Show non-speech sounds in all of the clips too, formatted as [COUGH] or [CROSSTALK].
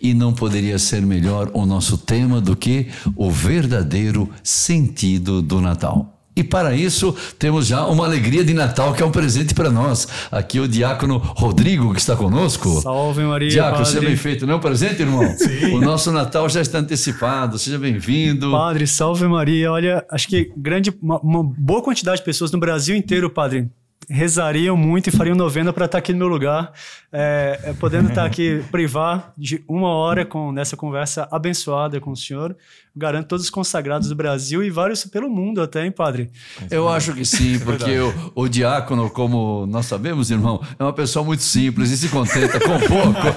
E não poderia ser melhor o nosso tema do que o verdadeiro sentido do Natal. E para isso, temos já uma alegria de Natal, que é um presente para nós. Aqui o diácono Rodrigo, que está conosco. Salve Maria. Diácono, padre. seja bem feito, não é um presente, irmão? [LAUGHS] Sim. O nosso Natal já está antecipado, seja bem-vindo. Padre, salve Maria. Olha, acho que grande, uma, uma boa quantidade de pessoas no Brasil inteiro, padre, rezariam muito e fariam novena para estar aqui no meu lugar, é, é, podendo estar aqui [LAUGHS] privar de uma hora com nessa conversa abençoada com o senhor. Garanto todos os consagrados do Brasil e vários pelo mundo até, hein, padre? Eu acho que sim, porque o, o diácono, como nós sabemos, irmão, é uma pessoa muito simples e se contenta com pouco.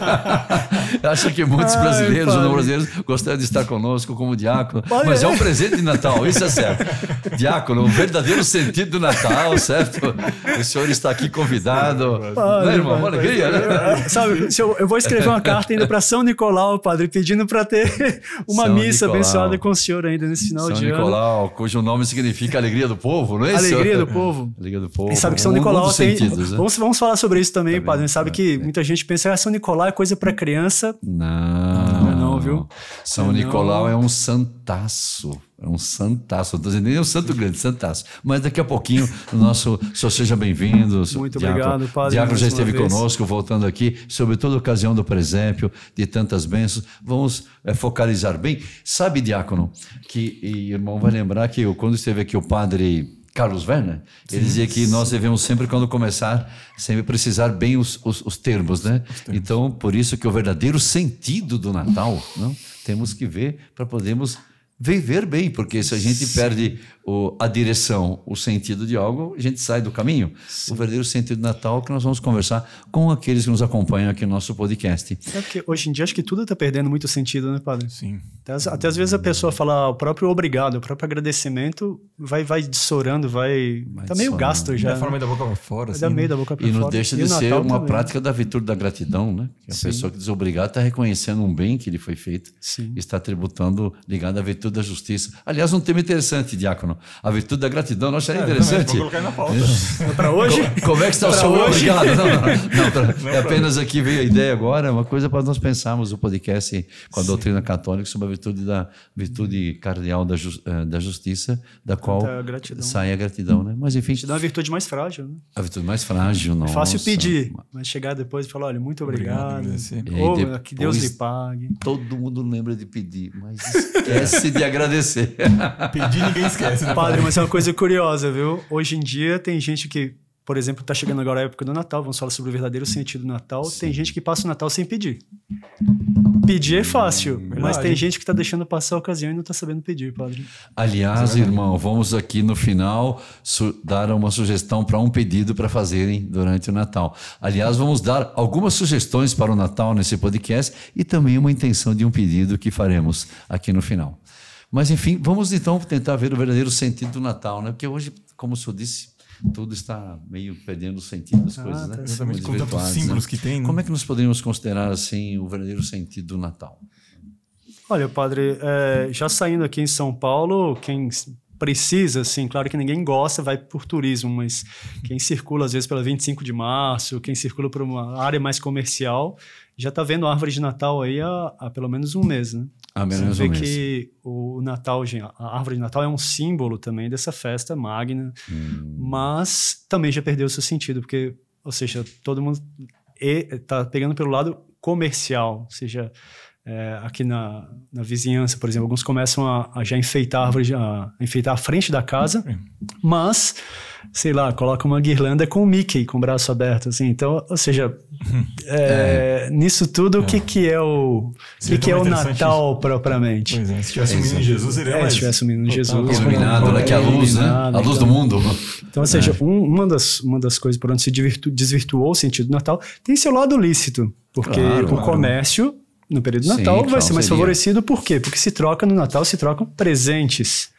[LAUGHS] acho que muitos Ai, brasileiros ou não brasileiros gostariam de estar conosco como diácono, Padre, mas é um é. presente de Natal, isso é certo. Diácono, o verdadeiro sentido do Natal, certo? O senhor está aqui convidado. Padre, Não é, irmão? Uma padre, alegria, né? É, Sabe, eu, eu vou escrever uma carta ainda para São Nicolau, padre, pedindo para ter [LAUGHS] uma São missa Nicolau. abençoada com o senhor ainda nesse final São de ano. Nicolau, cujo nome significa alegria do povo, não é isso? Alegria do povo. [LAUGHS] Alegria do povo. E sabe que São Um- um Nicolau dos tem. sentidos, né? vamos, vamos falar sobre isso também, Tá padre. Sabe É, que é. muita gente pensa que São Nicolau é coisa para criança. Não, Não é não, viu? São Não é Nicolau é um santaço. É um santaço. Não estou dizendo nem um santo grande, santaço. Mas daqui a pouquinho, o nosso. [LAUGHS] Senhor seja bem-vindo. Muito Diácono. obrigado, padre, Diácono já esteve conosco, voltando aqui, sobre toda a ocasião do presépio, de tantas bênçãos. Vamos eh, focalizar bem. Sabe, Diácono, que, e irmão vai lembrar que eu, quando esteve aqui o padre. Carlos Werner, ele dizia que nós devemos sempre, quando começar, sempre precisar bem os, os, os termos, né? Então, por isso que o verdadeiro sentido do Natal, não? temos que ver para podermos viver bem, porque se a gente perde o, a direção, o sentido de algo, a gente sai do caminho. O verdadeiro sentido do Natal é que nós vamos conversar com aqueles que nos acompanham aqui no nosso podcast. É porque hoje em dia acho que tudo está perdendo muito sentido, né, padre? Sim. Até, às- até às vezes a pessoa fala o próprio obrigado, o próprio agradecimento, vai, vai dissorando, vai. Vai tá meio dissorando. gasto já. Da né? forma da boca pra fora, assim. né? meio da boca pra E não fora. deixa de ser uma também. prática da virtude da gratidão, né? Que a Sim. pessoa que desobrigada está reconhecendo um bem que lhe foi feito, Sim. está tributando ligado à virtude da justiça. Aliás, um tema interessante, Diácono. A virtude da gratidão, nós acharia É, interessante. Vou colocar na pauta. Para hoje? Co- Como é que está o Pra seu hoje? obrigado? Não, não, não, [LAUGHS] pra- Não, é apenas aqui veio a ideia agora, é uma coisa para nós pensarmos o podcast com a doutrina católica sobre a virtude da virtude cardeal da, jus- eh, da justiça, da qual a gratidão. sai a gratidão, né? Mas enfim, Te dá uma virtude mais frágil, né? a virtude mais frágil, É nossa. fácil pedir, mas chegar depois e falar, olha, muito Obrigado, obrigado. Ou depois- que Deus lhe pague. Todo mundo lembra de pedir, mas esquece de agradecer. Pedir ninguém esquece, né? Padre, mas é uma coisa curiosa, viu? Hoje em dia tem gente que, por exemplo, tá chegando agora a época do Natal, vamos falar sobre o verdadeiro sentido do Natal. Tem gente que passa o Natal sem pedir. Pedir é fácil, mas verdade. tem gente que tá deixando passar a ocasião e não tá sabendo pedir, padre. Aliás, irmão, vamos aqui no final dar uma sugestão para um pedido para fazerem durante o Natal. Aliás, vamos dar algumas sugestões para o Natal nesse podcast e também uma intenção de um pedido que faremos aqui no final. Mas enfim, vamos então tentar ver o verdadeiro sentido do Natal, né? Porque hoje, como o senhor disse, tudo está meio perdendo o sentido das Ah, coisas, tá né? certo. Exatamente, com tantos símbolos né? que tem. né? Como é que nós poderíamos considerar assim o verdadeiro sentido do Natal? Olha, padre, é, já saindo aqui em São Paulo, quem precisa, assim, claro que ninguém gosta, vai por turismo, mas quem circula às vezes pela 25 de março, quem circula por uma área mais comercial, já está vendo a árvore de Natal aí há, há pelo menos um mês, né? Ah, Você menos vê um mês. que o Natal, gente, a árvore de Natal é um símbolo também dessa festa magna, Hum. mas também já perdeu o seu sentido, porque, ou seja, todo mundo está pegando pelo lado comercial, ou seja, é, aqui na, na vizinhança, por exemplo, alguns começam a, a já enfeitar a árvore, já- a enfeitar a frente da casa, mas, sei lá, coloca uma guirlanda com o Mickey com o braço aberto, assim, então, ou seja, é, nisso tudo, o que que é o, o que, que é o Natal propriamente? Pois é, se tivesse um menino Jesus, seria É, mais... se tivesse um menino Jesus, Iluminado, né? Que é a luz, né? A luz do então. mundo. Então, ou seja, um- uma, das, uma das coisas por onde se desvirtu- desvirtuou o sentido do Natal tem seu lado lícito, porque Claro, o claro. comércio no período do Sim, Natal vai claro, ser mais seria. favorecido, por quê? Porque se troca no Natal, se trocam presentes.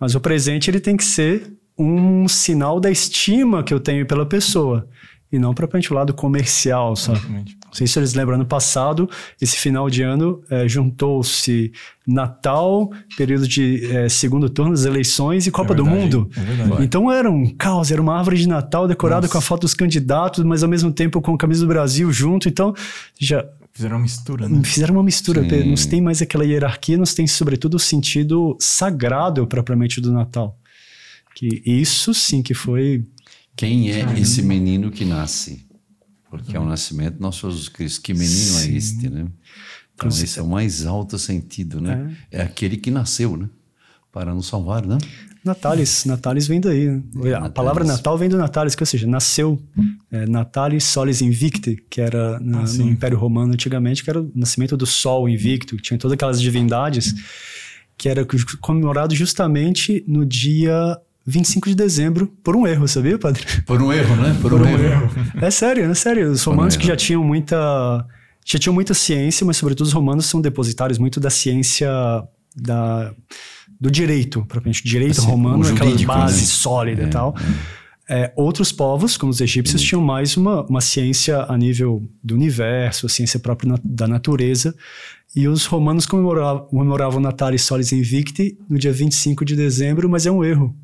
Mas o presente ele tem que ser um sinal da estima que eu tenho pela pessoa. E não propriamente o lado comercial, sabe? Exatamente. Não sei se eles lembram, ano passado, esse final de ano, eh, juntou-se Natal, período de eh, segundo turno das eleições e Copa do verdade, Mundo. é. Então era um caos, era uma árvore de Natal decorada Nossa. com a foto dos candidatos, mas ao mesmo tempo com a camisa do Brasil junto. Então, já Fizeram uma mistura, né? Fizeram uma mistura. Sim. Não se tem mais aquela hierarquia, não se tem, sobretudo, o sentido sagrado propriamente do Natal. Que isso sim que foi. Quem é esse menino que nasce? Porque é o nascimento do nosso Jesus Cristo. Que menino Sim. é este, né? Então, esse é o mais alto sentido, né? É, aquele que nasceu, né? Para nos salvar, né? Natalis, Natalis vem daí. né? A Natalis. palavra Natal vem do Natalis, que ou seja, nasceu. É, Natalis Solis Invicti, que era na- Ah, no Império Romano antigamente, que era o nascimento do Sol invicto, tinha todas aquelas divindades, que era comemorado justamente no dia 25 de dezembro, por um erro, sabia, padre? Por um erro, né? Por, um, erro. É sério, é sério. Os romanos que já tinham muita. Já tinham muita ciência, mas sobretudo os romanos são depositários muito da ciência da, do direito, propriamente. Direito Assim, romano o é aquela jurídico, base né? sólida e tal. É, outros povos, como os egípcios, tinham mais uma, uma ciência a nível do universo, a ciência própria na- da natureza. E os romanos comemoravam, comemoravam Natalis Solis Invicti no dia 25 de dezembro, mas é um erro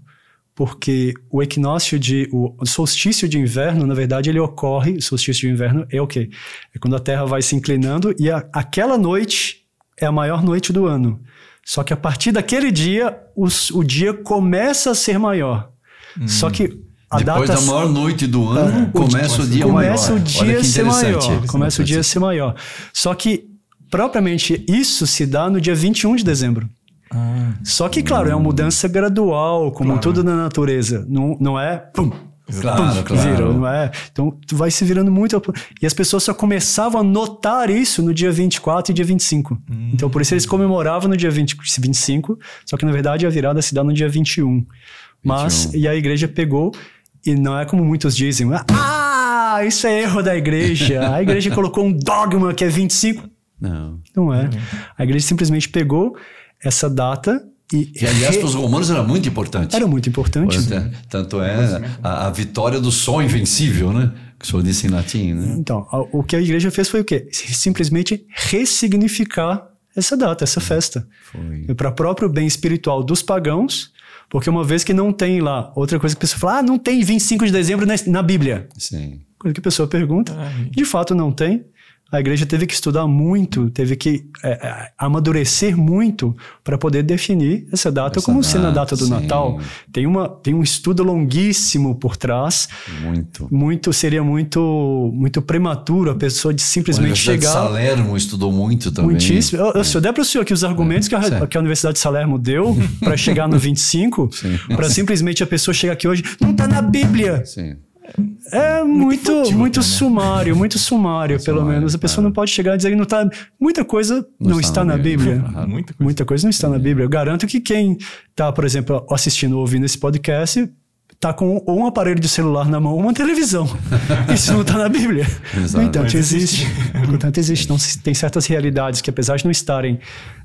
porque o equinócio de o solstício de inverno, na verdade, ele ocorre, o solstício de inverno é o quê? É quando a Terra vai se inclinando e a- aquela noite é a maior noite do ano. Só que a partir daquele dia, os- o dia começa a ser maior. Só que a Depois data da maior noite do ano, o começa o dia começa maior. o dia que ser maior. Começa o dia a ser maior. Só que propriamente isso se dá no dia 21 de dezembro. Ah, Só que, claro, é uma mudança gradual, como Claro. tudo na natureza. Não, não é. Pum, Claro, pum, claro. Vira, não é? Então, tu vai se virando muito. E as pessoas só começavam a notar isso no dia 24 e dia 25. Então, por isso eles comemoravam no dia 20, 25, só que na verdade a virada se dá no dia 21. Mas, 21. e a igreja pegou, e não é como muitos dizem, ah, isso é erro da igreja. [LAUGHS] A igreja colocou um dogma que é 25. Não. Não é. A igreja simplesmente pegou essa data e. Que, aliás, para os romanos era muito importante. Era muito importante. Pois é. Tanto é a, a vitória do sol invencível, né? Que o senhor disse em latim, né? Então, a- o que a igreja fez foi o quê? Simplesmente ressignificar essa data, essa festa. Foi. Para o próprio bem espiritual dos pagãos, porque uma vez que não tem lá, outra coisa que a pessoa fala, ah, não tem 25 de dezembro na, na Bíblia. Sim. Coisa que a pessoa pergunta, Ai. de fato não tem. A igreja teve que estudar muito, teve que é, é, amadurecer muito para poder definir essa data Essa como sendo a data, data do sim. Natal. Tem, uma, tem um estudo longuíssimo por trás. Muito. Muito seria muito muito prematuro a pessoa de A simplesmente Universidade de chegar Salerno estudou muito também. Muitíssimo. Eu, eu, se eu der para o senhor aqui os argumentos que, a, que a Universidade de Salermo deu para [LAUGHS] chegar no 25, para simplesmente a pessoa chegar aqui hoje, não está na Bíblia. Sim. É muito, infantil muito até, né? sumário, muito sumário, pelo Sumário, menos. A pessoa é. não pode chegar e dizer que não está. Muita coisa não, está, na Bíblia. Claro. muita coisa. Muita coisa não está na Bíblia. Eu garanto que quem está, por exemplo, assistindo ou ouvindo esse podcast está com ou um aparelho de celular na mão ou uma televisão. [LAUGHS] Isso não está na Bíblia. Exato. No entanto, existe. No entanto, existe. Então, tem certas realidades que, apesar de não estarem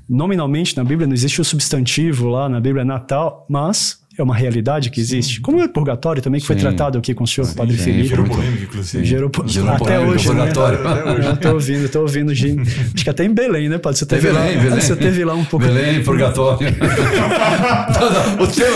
nominalmente na Bíblia, não existe o substantivo lá na Bíblia Natal, mas é uma realidade que existe. Como é o purgatório também, que foi Sim. tratado aqui com o senhor, Padre sim, Felipe. Gerou polêmica, inclusive. Gerou, po- Gerou até polêmica, hoje, né? purgatório. Até hoje. Tô ouvindo, tô ouvindo. De, acho que até em Belém, né, Padre? Você teve, lá, Belém, Belém. Você teve lá um pouco. Belém, purgatório. [LAUGHS] não, não, o teu.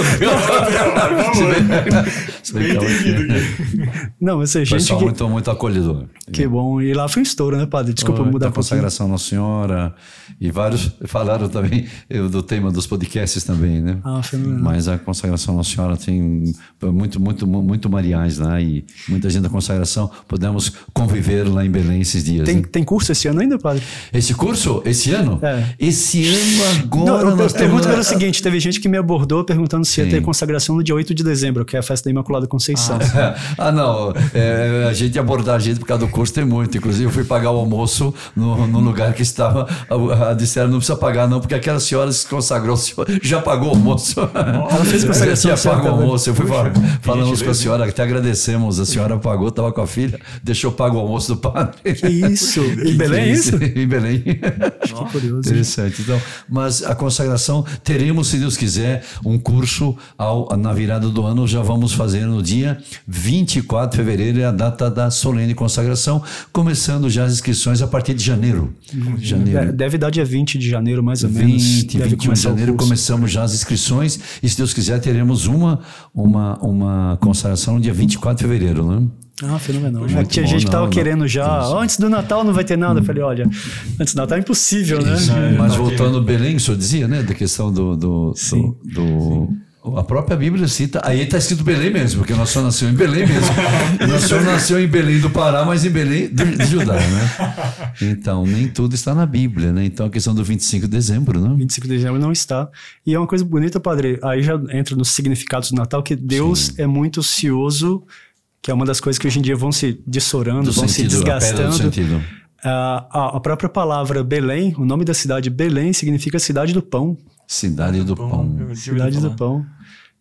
Bem- entendido aqui. Não, mas é gente Pessoal que, muito, muito acolhedor. que bom. E lá foi um estouro, né, Padre? Desculpa Foi, mudar da pouquinho. consagração Nossa Senhora e vários falaram também eh, do tema dos podcasts também, né? Ah, fenomenal. Mas a consagração Nossa Senhora tem muito, muito, muito mariais lá e muita gente da consagração podemos conviver lá em Belém esses dias. Tem, né? tem curso esse ano ainda, Padre? Esse curso, esse ano? É. Esse ano agora Não, nós temos... pelo seguinte: teve gente que me abordou perguntando se ia Sim. ter consagração no dia 8 de dezembro, que é a festa da Imaculada Conceição. [LAUGHS] ah, não. é, a gente abordar a gente por causa do curso tem muito. Inclusive, eu fui pagar o almoço no, no lugar que estava. A, a, disseram, não precisa pagar, não, porque aquela senhora se consagrou, já pagou o almoço. Ela fez Já certa, pago o almoço. Eu fui falar, falamos com a senhora, até agradecemos. A senhora pagou, estava com a filha, deixou pago o almoço do padre. Que isso? [LAUGHS] Em Belém é isso? [LAUGHS] em Belém. Que curioso. Interessante. Então, mas a consagração, teremos, se Deus quiser, um curso ao, na virada do ano. Já vamos fazer no dia 24 de fevereiro, é a data da solene consagração, começando já as inscrições a partir de janeiro. De- Janeiro. Deve dar dia 20 de janeiro, mais ou menos. 20, Deve 21 de janeiro começamos já as inscrições e se Deus quiser teremos uma, uma, uma consagração no dia 24 de fevereiro, né? Ah, fenomenal. Muito Tinha bom, gente que tava não, querendo não. já. Antes do Natal não vai ter nada. Eu falei, olha, antes do Natal é impossível, né? Isso. Mas voltando ao Belém, o senhor dizia, né, da questão do. do, Sim. do, do- a própria Bíblia cita, aí está escrito Belém mesmo, porque nós só nasceu em Belém mesmo. [LAUGHS] nós só nasceu em Belém do Pará, mas em Belém do, de Judá, né? Então, nem tudo está na Bíblia, né? Então, a questão do 25 de dezembro, né? 25 de dezembro não está. E é uma coisa bonita, padre. Aí já entra nos significados do Natal, que Deus é muito ocioso, que é uma das coisas que hoje em dia vão se dissorando, Do vão sentido, se a desgastando. sentido. Ah, a, a própria palavra Belém, o nome da cidade Belém, significa cidade do pão. Cidade do Pão. tive Cidade do pão.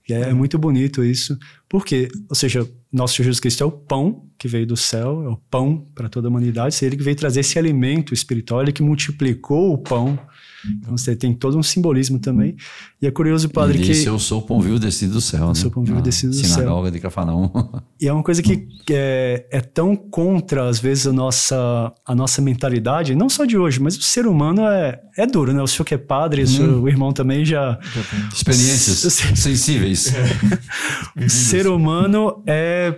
E é, muito bonito isso. Por quê? Ou seja, nosso Senhor Jesus Cristo é o pão que veio do céu, é o pão para toda a humanidade. É ele que veio trazer esse alimento espiritual, ele que multiplicou o pão. Então você tem todo um simbolismo também. E é curioso, padre, Ele que. eu sou o pão vivo descido do céu, né? sou o pão vivo Na descido do céu. Sinagoga de Cafarnaum. [LAUGHS] E é uma coisa que é, é tão contra, às vezes, a nossa, a nossa mentalidade, não só de hoje, mas o ser humano é, é duro, né? O senhor que é padre, o, senhor- o irmão também já. Já. Experiências [LAUGHS] sensíveis. [LAUGHS] O ser humano é.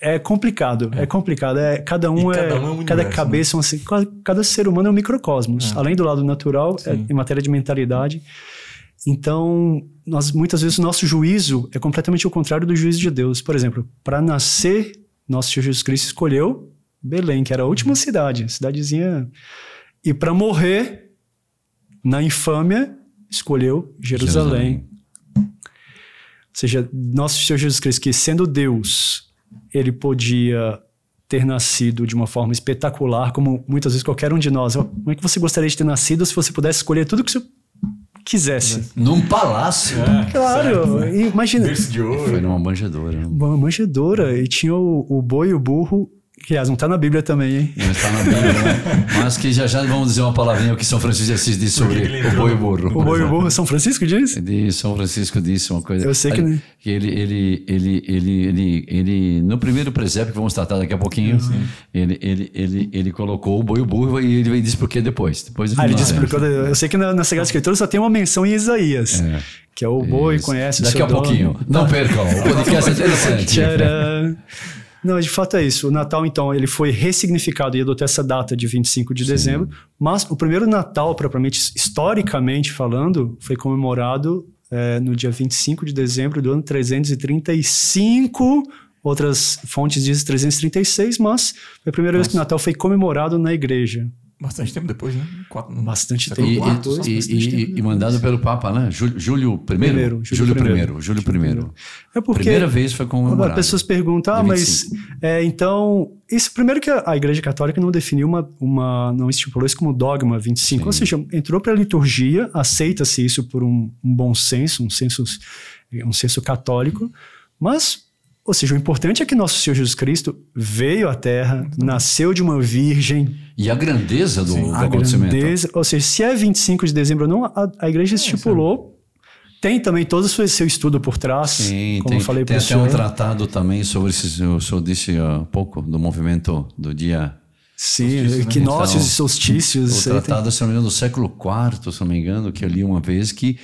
É complicado, é, complicado. É, cada um E é. cada um é um cada universo, cabeça, é um assim, cada, ser humano é um microcosmos. É. Além do lado natural, é, em matéria de mentalidade. Então, nós muitas vezes o nosso juízo é completamente o contrário do juízo de Deus. Por exemplo, para nascer, nosso Senhor Jesus Cristo escolheu Belém, que era a última cidade, cidadezinha. E para morrer na infâmia, escolheu Jerusalém. Ou seja, nosso Senhor Jesus Cristo, que sendo Deus, ele podia ter nascido de uma forma espetacular, como muitas vezes qualquer um de nós. Como é que você gostaria de ter nascido se você pudesse escolher tudo que você quisesse? Num palácio. É, Claro, certo. imagina. Berço de ouro. Foi numa manjedoura. né? Uma manjedoura, e tinha o, o boi e o burro, que aliás não tá na Bíblia também, hein? Não está na Bíblia, né? Mas que já já vamos dizer uma palavrinha o que São Francisco de Assis disse sobre o boi e o burro. O boi e o burro, São Francisco diz? De São Francisco disse uma coisa. Eu sei que- Ele, que ele, ele, ele, ele, ele, ele, no primeiro presépio que vamos tratar daqui a pouquinho, ele, ele, ele, ele colocou o boi e o burro e ele disse por que depois. Depois Ah, ele disse, lembro. porque eu, eu sei que na, na Sagrada Escritura só tem uma menção em Isaías, É. que é o boi Isso. conhece o Daqui seu a pouquinho. dono. Não percam. O podcast é [LAUGHS] interessante. Tcharam! [LAUGHS] Não, de fato é isso. O Natal, então, ele foi ressignificado e adotou essa data de 25 de dezembro, mas o primeiro Natal, propriamente, historicamente falando, foi comemorado eh, no dia 25 de dezembro do ano 335. Outras fontes dizem 336, mas foi a primeira vez que o Natal foi comemorado na igreja. Bastante tempo depois, né? Quatro, Bastante século E, tempo. quatro, e, bastante e, tempo e, mandado pelo Papa, né? Júlio, Júlio I? Primeiro, Júlio Júlio primeiro. I. Júlio I. É porque Primeira vez foi comemorado. As pessoas perguntam, ah, mas 25. é, então, isso primeiro que a, a Igreja Católica não definiu uma, uma, não estipulou isso como dogma 25, Sim. ou seja, entrou para a liturgia, aceita-se isso por um, um bom senso, um senso, um senso católico, mas, ou seja, o importante é que nosso Senhor Jesus Cristo veio à Terra, nasceu de uma virgem, E a grandeza do, Sim, do a acontecimento. grandeza, ou seja, se é 25 de dezembro ou não, a, a Igreja estipulou. Tem também todo o seu, seu estudo por trás, Sim, como tem, eu falei tem para o até um senhor. tratado também sobre esse, o senhor disse há pouco do movimento do dia. Sim, Solstício, né? equinócios Então, e solstícios. O tratado, se não me engano, do século IV, se não me engano, que eu li uma vez, que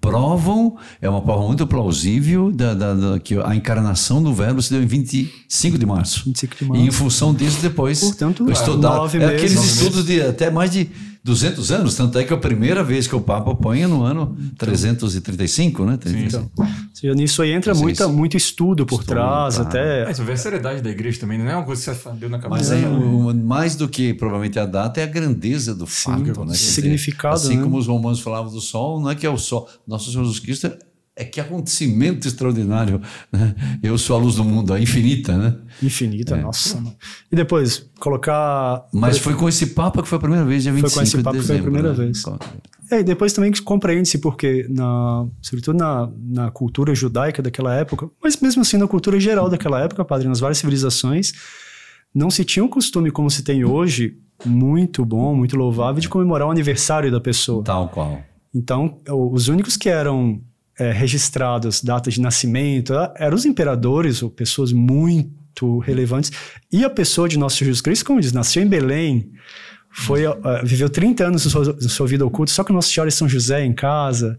provam, é uma prova muito plausível, da, da- da- que a encarnação do verbo se deu em 25 de março. 25 de E março. em função disso, depois. Portanto, estudar. nove é meses. aqueles estudos de até mais de 200 anos, tanto é que é a primeira vez que o Papa põe é no ano 335, né? 35. Ou seja, nisso aí entra Sim, muita, sim. muito estudo por Estudo, trás, tá. até. É, você vê a seriedade da igreja também, não é uma coisa que você deu na cabeça. Mas é, o- mais do que provavelmente a data é a grandeza do fato, né? Significado, Assim né? como os romanos falavam do sol, não é que é o sol. Nosso Senhor Jesus Cristo é- é que acontecimento extraordinário. Né? Eu sou a luz do mundo, a infinita, né? Infinita, nossa. E depois, colocar. Mas foi com esse Papa que foi a primeira vez, dia Foi 25 com esse Papa de que foi a primeira né? vez. É, e depois também compreende-se porque, na, sobretudo na, na cultura judaica daquela época, mas mesmo assim na cultura geral daquela época, padre, nas várias civilizações, não se tinha um costume como se tem hoje, muito bom, muito louvável, de comemorar o aniversário da pessoa. Tal qual. Então, os únicos que eram é, registrados datas de nascimento ah, eram os imperadores ou pessoas muito relevantes. E a pessoa de nosso Jesus Cristo, como diz, nasceu em Belém, foi, ah, viveu 30 anos da sua, sua vida oculta, só com Nossa Senhora e São José em casa.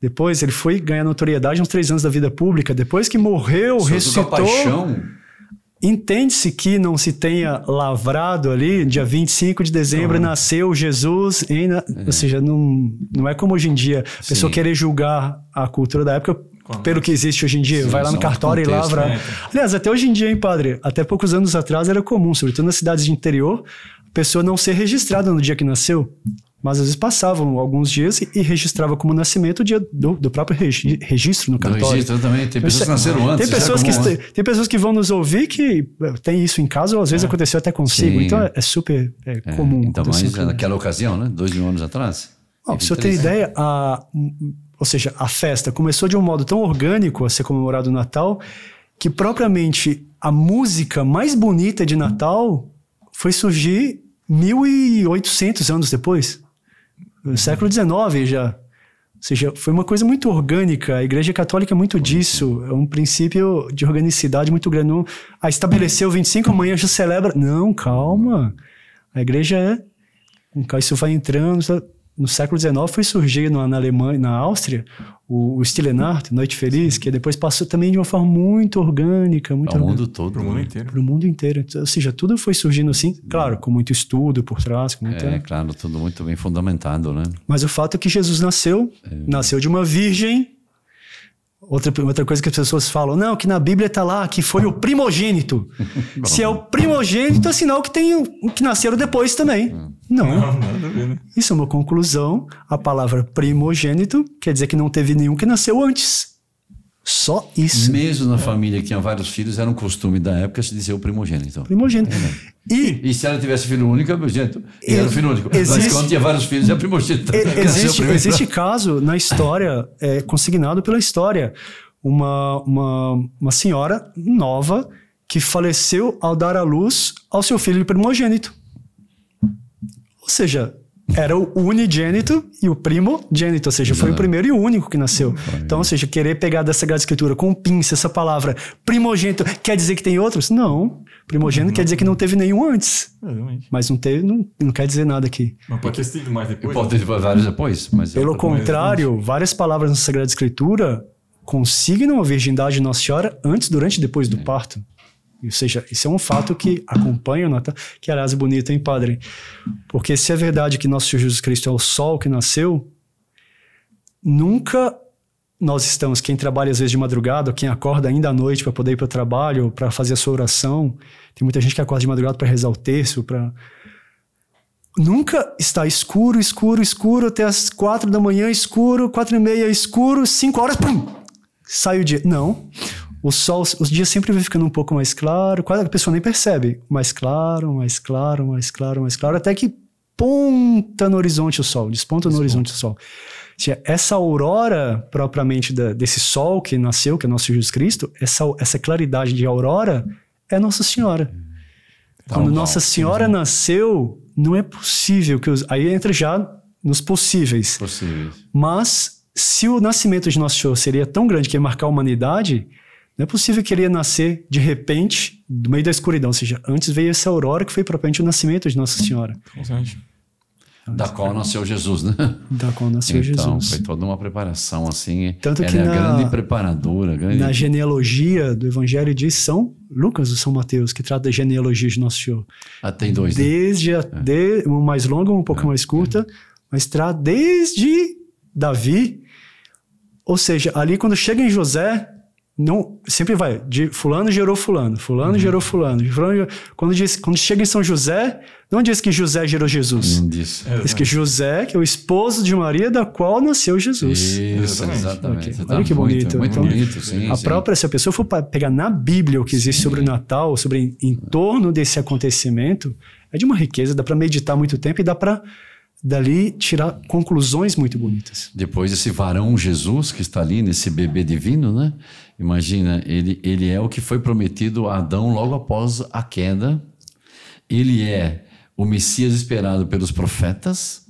Depois ele foi ganhar notoriedade uns três anos da vida pública. Depois que morreu, Só ressuscitou. paixão. Entende-se que não se tenha lavrado ali, dia 25 de dezembro, nasceu Jesus, em, na- ou seja, não, não é como hoje em dia, a pessoa Sim. querer julgar a cultura da época pelo que existe hoje em dia. Sim, Vai lá no cartório e contexto, lavra. né? Aliás, até hoje em dia, hein, padre? Até poucos anos atrás era comum, sobretudo nas cidades de interior, a pessoa não ser registrada no dia que nasceu. Mas às vezes passavam alguns dias e, e registrava como nascimento o dia do, do próprio regi- registro no Do cartório. registro também. Tem pessoas que é- nasceram antes. Tem é pessoas, que, comum, né? tem pessoas que vão nos ouvir que eh, tem isso em casa, ou às vezes aconteceu até consigo. Sim. Então é, é super é É, comum. Mais com- naquela ocasião, né? Dois mil anos atrás. Ó, pra você ter ideia, a, ou seja, a festa começou de um modo tão orgânico a ser comemorado o Natal, que propriamente a música mais bonita de Natal foi surgir 1800 anos depois. No século XIX já. Ou seja, foi uma coisa muito orgânica. A Igreja Católica é muito disso. É um princípio de organicidade muito grande. Não, ah, estabeleceu 25, amanhã já celebra. Não, calma. A Igreja é isso vai entrando. No século XIX foi surgir na, na Alemanha, na Áustria, o, o Stille Nacht, Noite Feliz, que depois passou também de uma forma muito orgânica, muito Ao orgânica, mundo todo. Pro mundo né? inteiro. para o mundo inteiro. Ou seja, tudo foi surgindo assim, claro, com muito estudo por trás, com muita... É, claro, tudo muito bem fundamentado, né? Mas o fato é que Jesus nasceu, nasceu de uma virgem. Outra, outra coisa que as pessoas falam, não, que na Bíblia está lá que foi o primogênito. [LAUGHS] Se é o primogênito, é sinal que tem o- que nasceram depois também. Não. Não, ver, né? Isso é uma conclusão. A palavra primogênito quer dizer que não teve nenhum que nasceu antes. Só isso. Mesmo na família que tinha vários filhos, era um costume da época se dizer o primogênito. Primogênito. E E se ela tivesse filho único, é primogênito. E era o filho único. Mas Existe- quando tinha vários filhos, é primogênito. [LAUGHS] existe, existe caso na história, é, consignado pela história, uma, uma, uma senhora nova que faleceu ao dar à luz ao seu filho primogênito. Ou seja, era o unigênito e o primogênito, ou seja, foi o primeiro e o único que nasceu. Então, ou seja, querer pegar dessa Sagrada Escritura com pinça essa palavra primogênito quer dizer que tem outros? Não. Primogênito quer dizer que não teve nenhum antes. Exatamente. Mas não teve, não, não quer dizer nada aqui. Mas pode ter sido mais depois. Pode ter vários depois, mas Pelo contrário, várias palavras na Sagrada Escritura consignam a virgindade de Nossa Senhora antes, durante e depois do parto. Ou seja, isso é um fato que acompanha o Natal, que aliás é bonito, hein, padre? Porque se é verdade que nosso Senhor Jesus Cristo é o sol que nasceu, nunca nós estamos, quem trabalha às vezes de madrugada, quem acorda ainda à noite para poder ir para o trabalho, para fazer a sua oração, tem muita gente que acorda de madrugada para rezar o terço, para nunca está escuro, escuro, escuro, até as quatro da manhã escuro, quatro e meia escuro, cinco horas, pum, sai o dia. Não. O sol, os dias sempre vai ficando um pouco mais claro, quase a pessoa nem percebe. Mais claro, mais claro, mais claro, mais claro, até que ponta no horizonte o sol, desponta no horizonte o sol. Essa aurora propriamente da- desse sol que nasceu, que é nosso Jesus Cristo, essa, essa claridade de aurora é Nossa Senhora. Quando Tal Nossa Senhora nasceu, não é possível que os, aí entra já nos possíveis. Possíveis. Mas se o nascimento de Nosso Senhor seria tão grande que ia marcar a humanidade, não é possível que ele ia nascer de repente do meio da escuridão. Ou seja, antes veio essa aurora que foi propriamente o nascimento de Nossa Senhora, Exatamente. Da qual nasceu Jesus, né? [LAUGHS] da qual nasceu então, Jesus. foi toda uma preparação assim. Tanto que é a na- grande preparadora. Grande... Na genealogia do Evangelho diz São Lucas ou São Mateus, que trata da genealogia de Nosso Senhor. Ah, tem dois, né? Desde a, de, uma mais longa, uma um pouco mais curta, mas trata desde Davi. Ou seja, ali quando chega em José, não sempre vai de fulano gerou fulano, fulano gerou fulano, fulano quando diz quando chega em São José, não diz que José gerou Jesus. Não disse. Diz que José, que é o esposo de Maria, da qual nasceu Jesus. Isso, Exatamente. exatamente. Ok. Tá Olha que bonito. Muito Então, bonito, sim. A sim. própria, se a pessoa for pegar na Bíblia o que existe sobre o Natal, sobre em, em torno desse acontecimento, é de uma riqueza, dá para meditar muito tempo e dá para dali tirar conclusões muito bonitas. Depois esse varão Jesus que está ali nesse bebê divino, né? Imagina, ele, ele é o que foi prometido a Adão logo após a queda. Ele é o Messias esperado pelos profetas.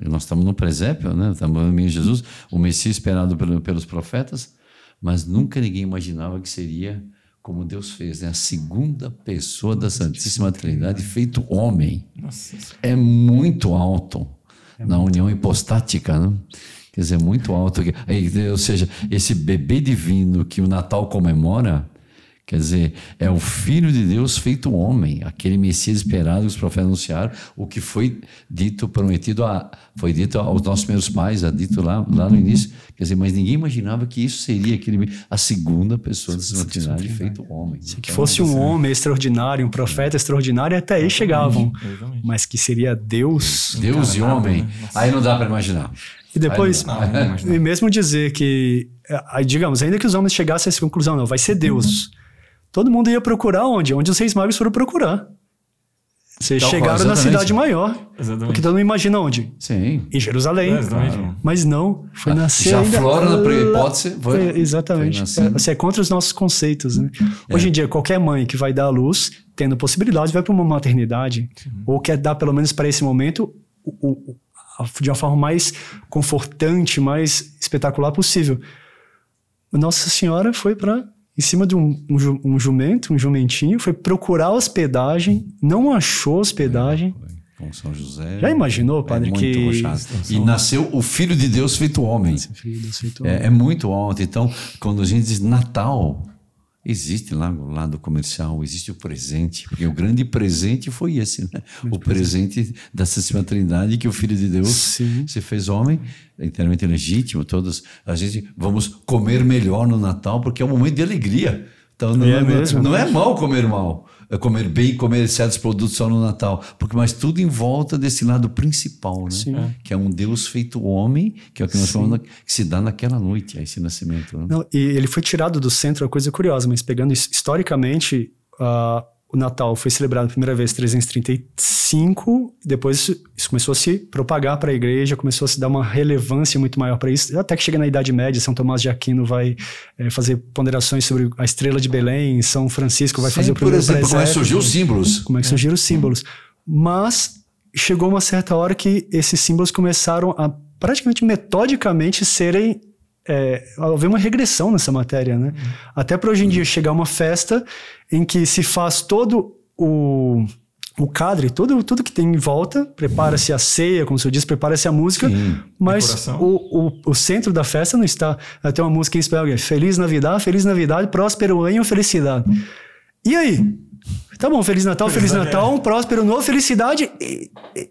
Nós estamos no presépio, né? Estamos no menino Jesus, o Messias esperado pelo- pelos profetas. Mas nunca ninguém imaginava que seria como Deus fez, né? A segunda pessoa da Santíssima Trindade feito homem é muito alto na união hipostática, né? Quer dizer, muito alto. Ou seja, esse bebê divino que o Natal comemora, Quer dizer, é o Filho de Deus feito homem, aquele Messias esperado que os profetas anunciaram, o que foi dito, prometido, a, foi dito aos nossos primeiros pais, a dito lá, lá no início. Quer dizer, mas ninguém imaginava que isso seria aquele, a segunda pessoa Santíssima Trindade feito homem. Se que fosse um homem extraordinário, um profeta extraordinário, até aí chegavam. Mas que seria Deus. Deus e homem. Né? Aí não dá para imaginar. E depois, e mesmo dizer que, digamos, ainda que os homens chegassem a essa conclusão, não, vai ser Deus todo mundo ia procurar onde? Onde os reis magos foram procurar. Vocês então, chegaram na cidade maior. Exatamente. Porque todo mundo imagina onde? Sim. Em Jerusalém. Mas não, foi nascer. Já flora na hipótese. Foi, é, exatamente. Foi é, você é contra os nossos conceitos. Né? É. Hoje em dia, qualquer mãe que vai dar à luz, tendo possibilidade, vai para uma maternidade. Sim. Ou quer dar, pelo menos para esse momento, o, o, de uma forma mais confortante, mais espetacular possível. Nossa Senhora foi para em cima de um, um, um jumento, um jumentinho, foi procurar hospedagem, não achou hospedagem. com São José. Já imaginou, padre, é que. E nasceu o Filho de Deus feito homem. Deus feito homem. É, é, muito alto. Então, quando a gente diz Natal, existe lá no lado comercial, existe o presente. Porque o grande presente foi esse, né? O presente da Santíssima Trindade, que o Filho de Deus Sim. se fez homem inteiramente legítimo, todos a gente vamos comer melhor no Natal porque é um momento de alegria. Então não é, é mesmo, não é mal comer mal, é comer bem, comer certos produtos só no Natal, porque mas tudo em volta desse lado principal, né? Sim. Que é um Deus feito homem, que é o que nós falamos que se dá naquela noite, esse nascimento. Né? Não, e ele foi tirado do centro, é uma coisa curiosa, mas pegando historicamente uh, o Natal foi celebrado a primeira vez em 335, depois isso começou a se propagar para a igreja, começou a se dar uma relevância muito maior para isso, até que chega na Idade Média, São Tomás de Aquino vai é, fazer ponderações sobre a estrela de Belém, São Francisco vai Sim, fazer o primeiro por exemplo, como é que surgiu os símbolos. Como é que surgiram os símbolos. Mas chegou uma certa hora que esses símbolos começaram a praticamente metodicamente serem é, haver uma regressão nessa matéria, né? Uhum. Até para hoje em dia chegar uma festa em que se faz todo o, o cadre, tudo, tudo que tem em volta, prepara-se a ceia, como o senhor disse, prepara-se a música, Sim. mas o, o, o, centro da festa não está. Tem uma música em espanhol, é Feliz Navidad, Feliz Navidad, próspero ano, felicidade. E aí? Tá bom, Feliz Natal, Feliz, Natal, um próspero novo, felicidade. E, e,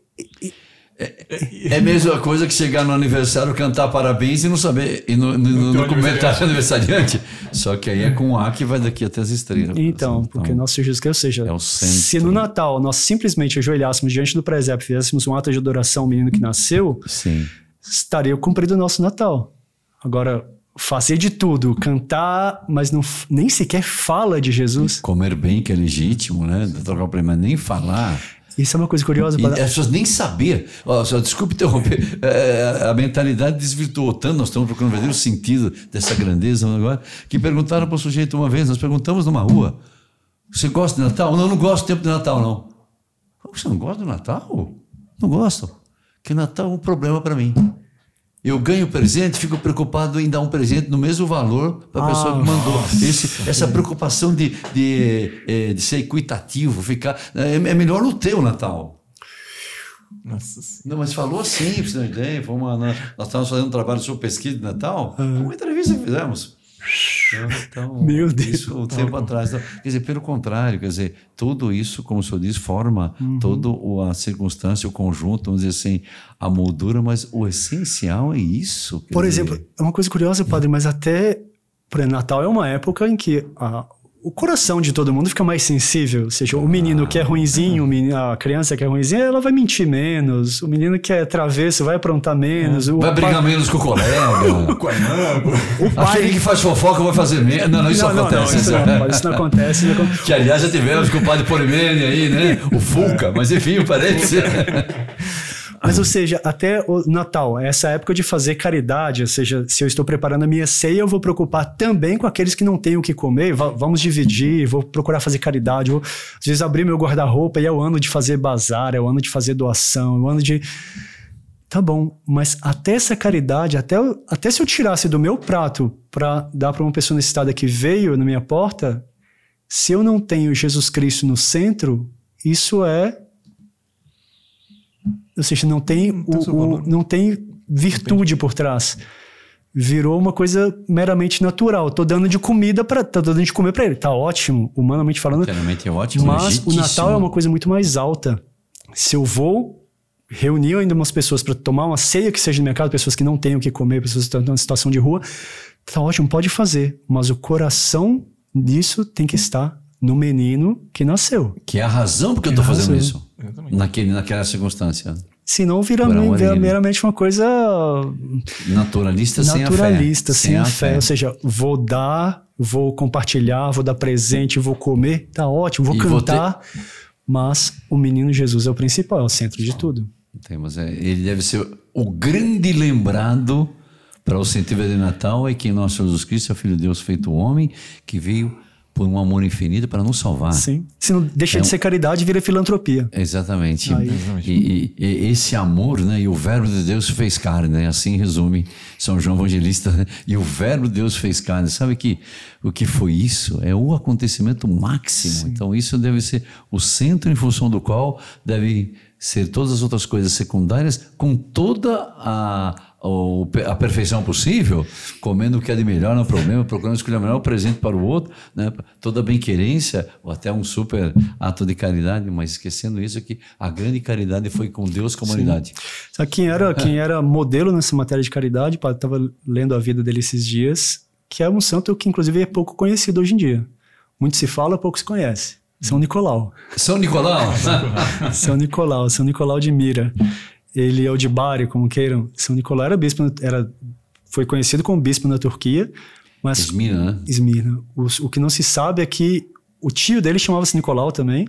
é, a mesma coisa que chegar no aniversário, cantar parabéns e não saber, e no, no, no comentário aniversariante. Só que aí é com A que vai daqui até as estrelas. Então, porque então, nosso Jesus ou seja, é se no Natal nós simplesmente ajoelhássemos diante do presépio, fizéssemos um ato de adoração ao menino que nasceu, Sim. estaria cumprido o nosso Natal. Agora, fazer de tudo, cantar, mas não, nem sequer fala de Jesus. Comer bem, que é legítimo, né? Trocar o problema, nem falar. Isso é uma coisa curiosa. Para... As pessoas nem saber. Oh, desculpe interromper. É, a mentalidade desvirtuou tanto, nós estamos procurando o verdadeiro sentido dessa grandeza agora, que perguntaram para o sujeito uma vez, nós perguntamos numa rua, você gosta de Natal? Não, não gosto do tempo de Natal, não. Você não gosta do Natal? Não gosto. Porque Natal é um problema para mim. Eu ganho presente, fico preocupado em dar um presente no mesmo valor para a ah, pessoa que mandou. Esse, essa preocupação de, de, é, de, ser equitativo, ficar. É, é melhor o teu Natal. Nossa Não, mas falou assim, você ideia. Uma, nós estávamos fazendo um trabalho sobre pesquisa de Natal, uhum. uma entrevista que fizemos. Então, [LAUGHS] Meu Deus. Isso um tempo atrás. Então, quer dizer, pelo contrário, quer dizer, tudo isso, como o senhor diz, forma uhum. toda a circunstância, o conjunto, vamos dizer assim, a moldura, mas o essencial é isso. Por dizer... exemplo, é uma coisa curiosa, padre, mas até para Natal é uma época em que a, o coração de todo mundo fica mais sensível. Ou seja, o menino que é ruinzinho, a criança que é ruinzinha, ela vai mentir menos. O menino que é travesso vai aprontar menos. É. vai brigar pai... menos com o colega. [LAUGHS] com a irmã. O pai... Aquele que faz fofoca vai fazer menos. Não, não, isso não, acontece. Não, isso, não, isso não acontece. Não acontece. Que aliás já tivemos com o padre Polimene aí, né? O Fulca, mas enfim, parece. [LAUGHS] Mas, ou seja, até o Natal, essa época de fazer caridade, ou seja, se eu estou preparando a minha ceia, eu vou preocupar também com aqueles que não têm o que comer, vamos dividir, vou procurar fazer caridade, vou, às vezes abrir meu guarda-roupa e é o ano de fazer bazar, é o ano de fazer doação, é o ano de... Tá bom, mas até essa caridade, até, até se eu tirasse do meu prato para dar para uma pessoa necessitada que veio na minha porta, se eu não tenho Jesus Cristo no centro, isso é ou seja, não tem, o, o, não tem virtude por trás. Virou uma coisa meramente natural. Tô dando de comida para, tô dando de comer para ele. Tá ótimo, humanamente falando. Realmente é ótimo. Mas o legítíssimo. Natal é uma coisa muito mais alta. Se eu vou reunir ainda umas pessoas para tomar uma ceia que seja no mercado, pessoas que não têm o que comer, pessoas que estão numa situação de rua, tá ótimo, pode fazer. Mas o coração disso tem que estar no menino que nasceu. Que é a razão porque eu tô Que fazendo razão. isso. Exatamente. Naquele, naquela circunstância. Vira, amor a vira ele. meramente uma coisa Naturalista, naturalista, sem a fé. sem a fé. Ou seja, vou dar, vou compartilhar, vou dar presente, vou comer, tá ótimo, vou E vou cantar. Mas o menino Jesus é o principal, é o centro de tudo. Tem, mas é, ele deve ser o grande lembrado para o sentido de Natal é que nosso Jesus Cristo é o Filho de Deus feito homem, que veio por um amor infinito para nos salvar. Sim. Se não deixa É de um- ser caridade, vira filantropia. Exatamente. E, e- e esse amor, né? E o Verbo de Deus fez carne, né? Assim resume São João Evangelista. né? E o Verbo de Deus fez carne. Sabe que o que foi isso? É o acontecimento máximo. Então isso deve ser o centro em função do qual deve ser todas as outras coisas secundárias, com toda a o- a perfeição possível, comendo o que é de melhor, não é problema, procurando escolher o melhor presente para o outro, né? toda bem-querência, ou até um super ato de caridade, mas esquecendo isso que a grande caridade foi com Deus, com a humanidade. Sabe quem era, quem era modelo nessa matéria de caridade? Pá, Tava lendo a vida dele esses dias, que é um santo que inclusive é pouco conhecido hoje em dia. Muito se fala, pouco se conhece. São Nicolau. São Nicolau! [LAUGHS] São Nicolau, São Nicolau de Mira. Ele é o de Bari, como queiram. São Nicolau era bispo, era, foi conhecido como bispo na Turquia, mas Esmina, né? Esmirna. O, o que não se sabe é que o tio dele chamava-se Nicolau também.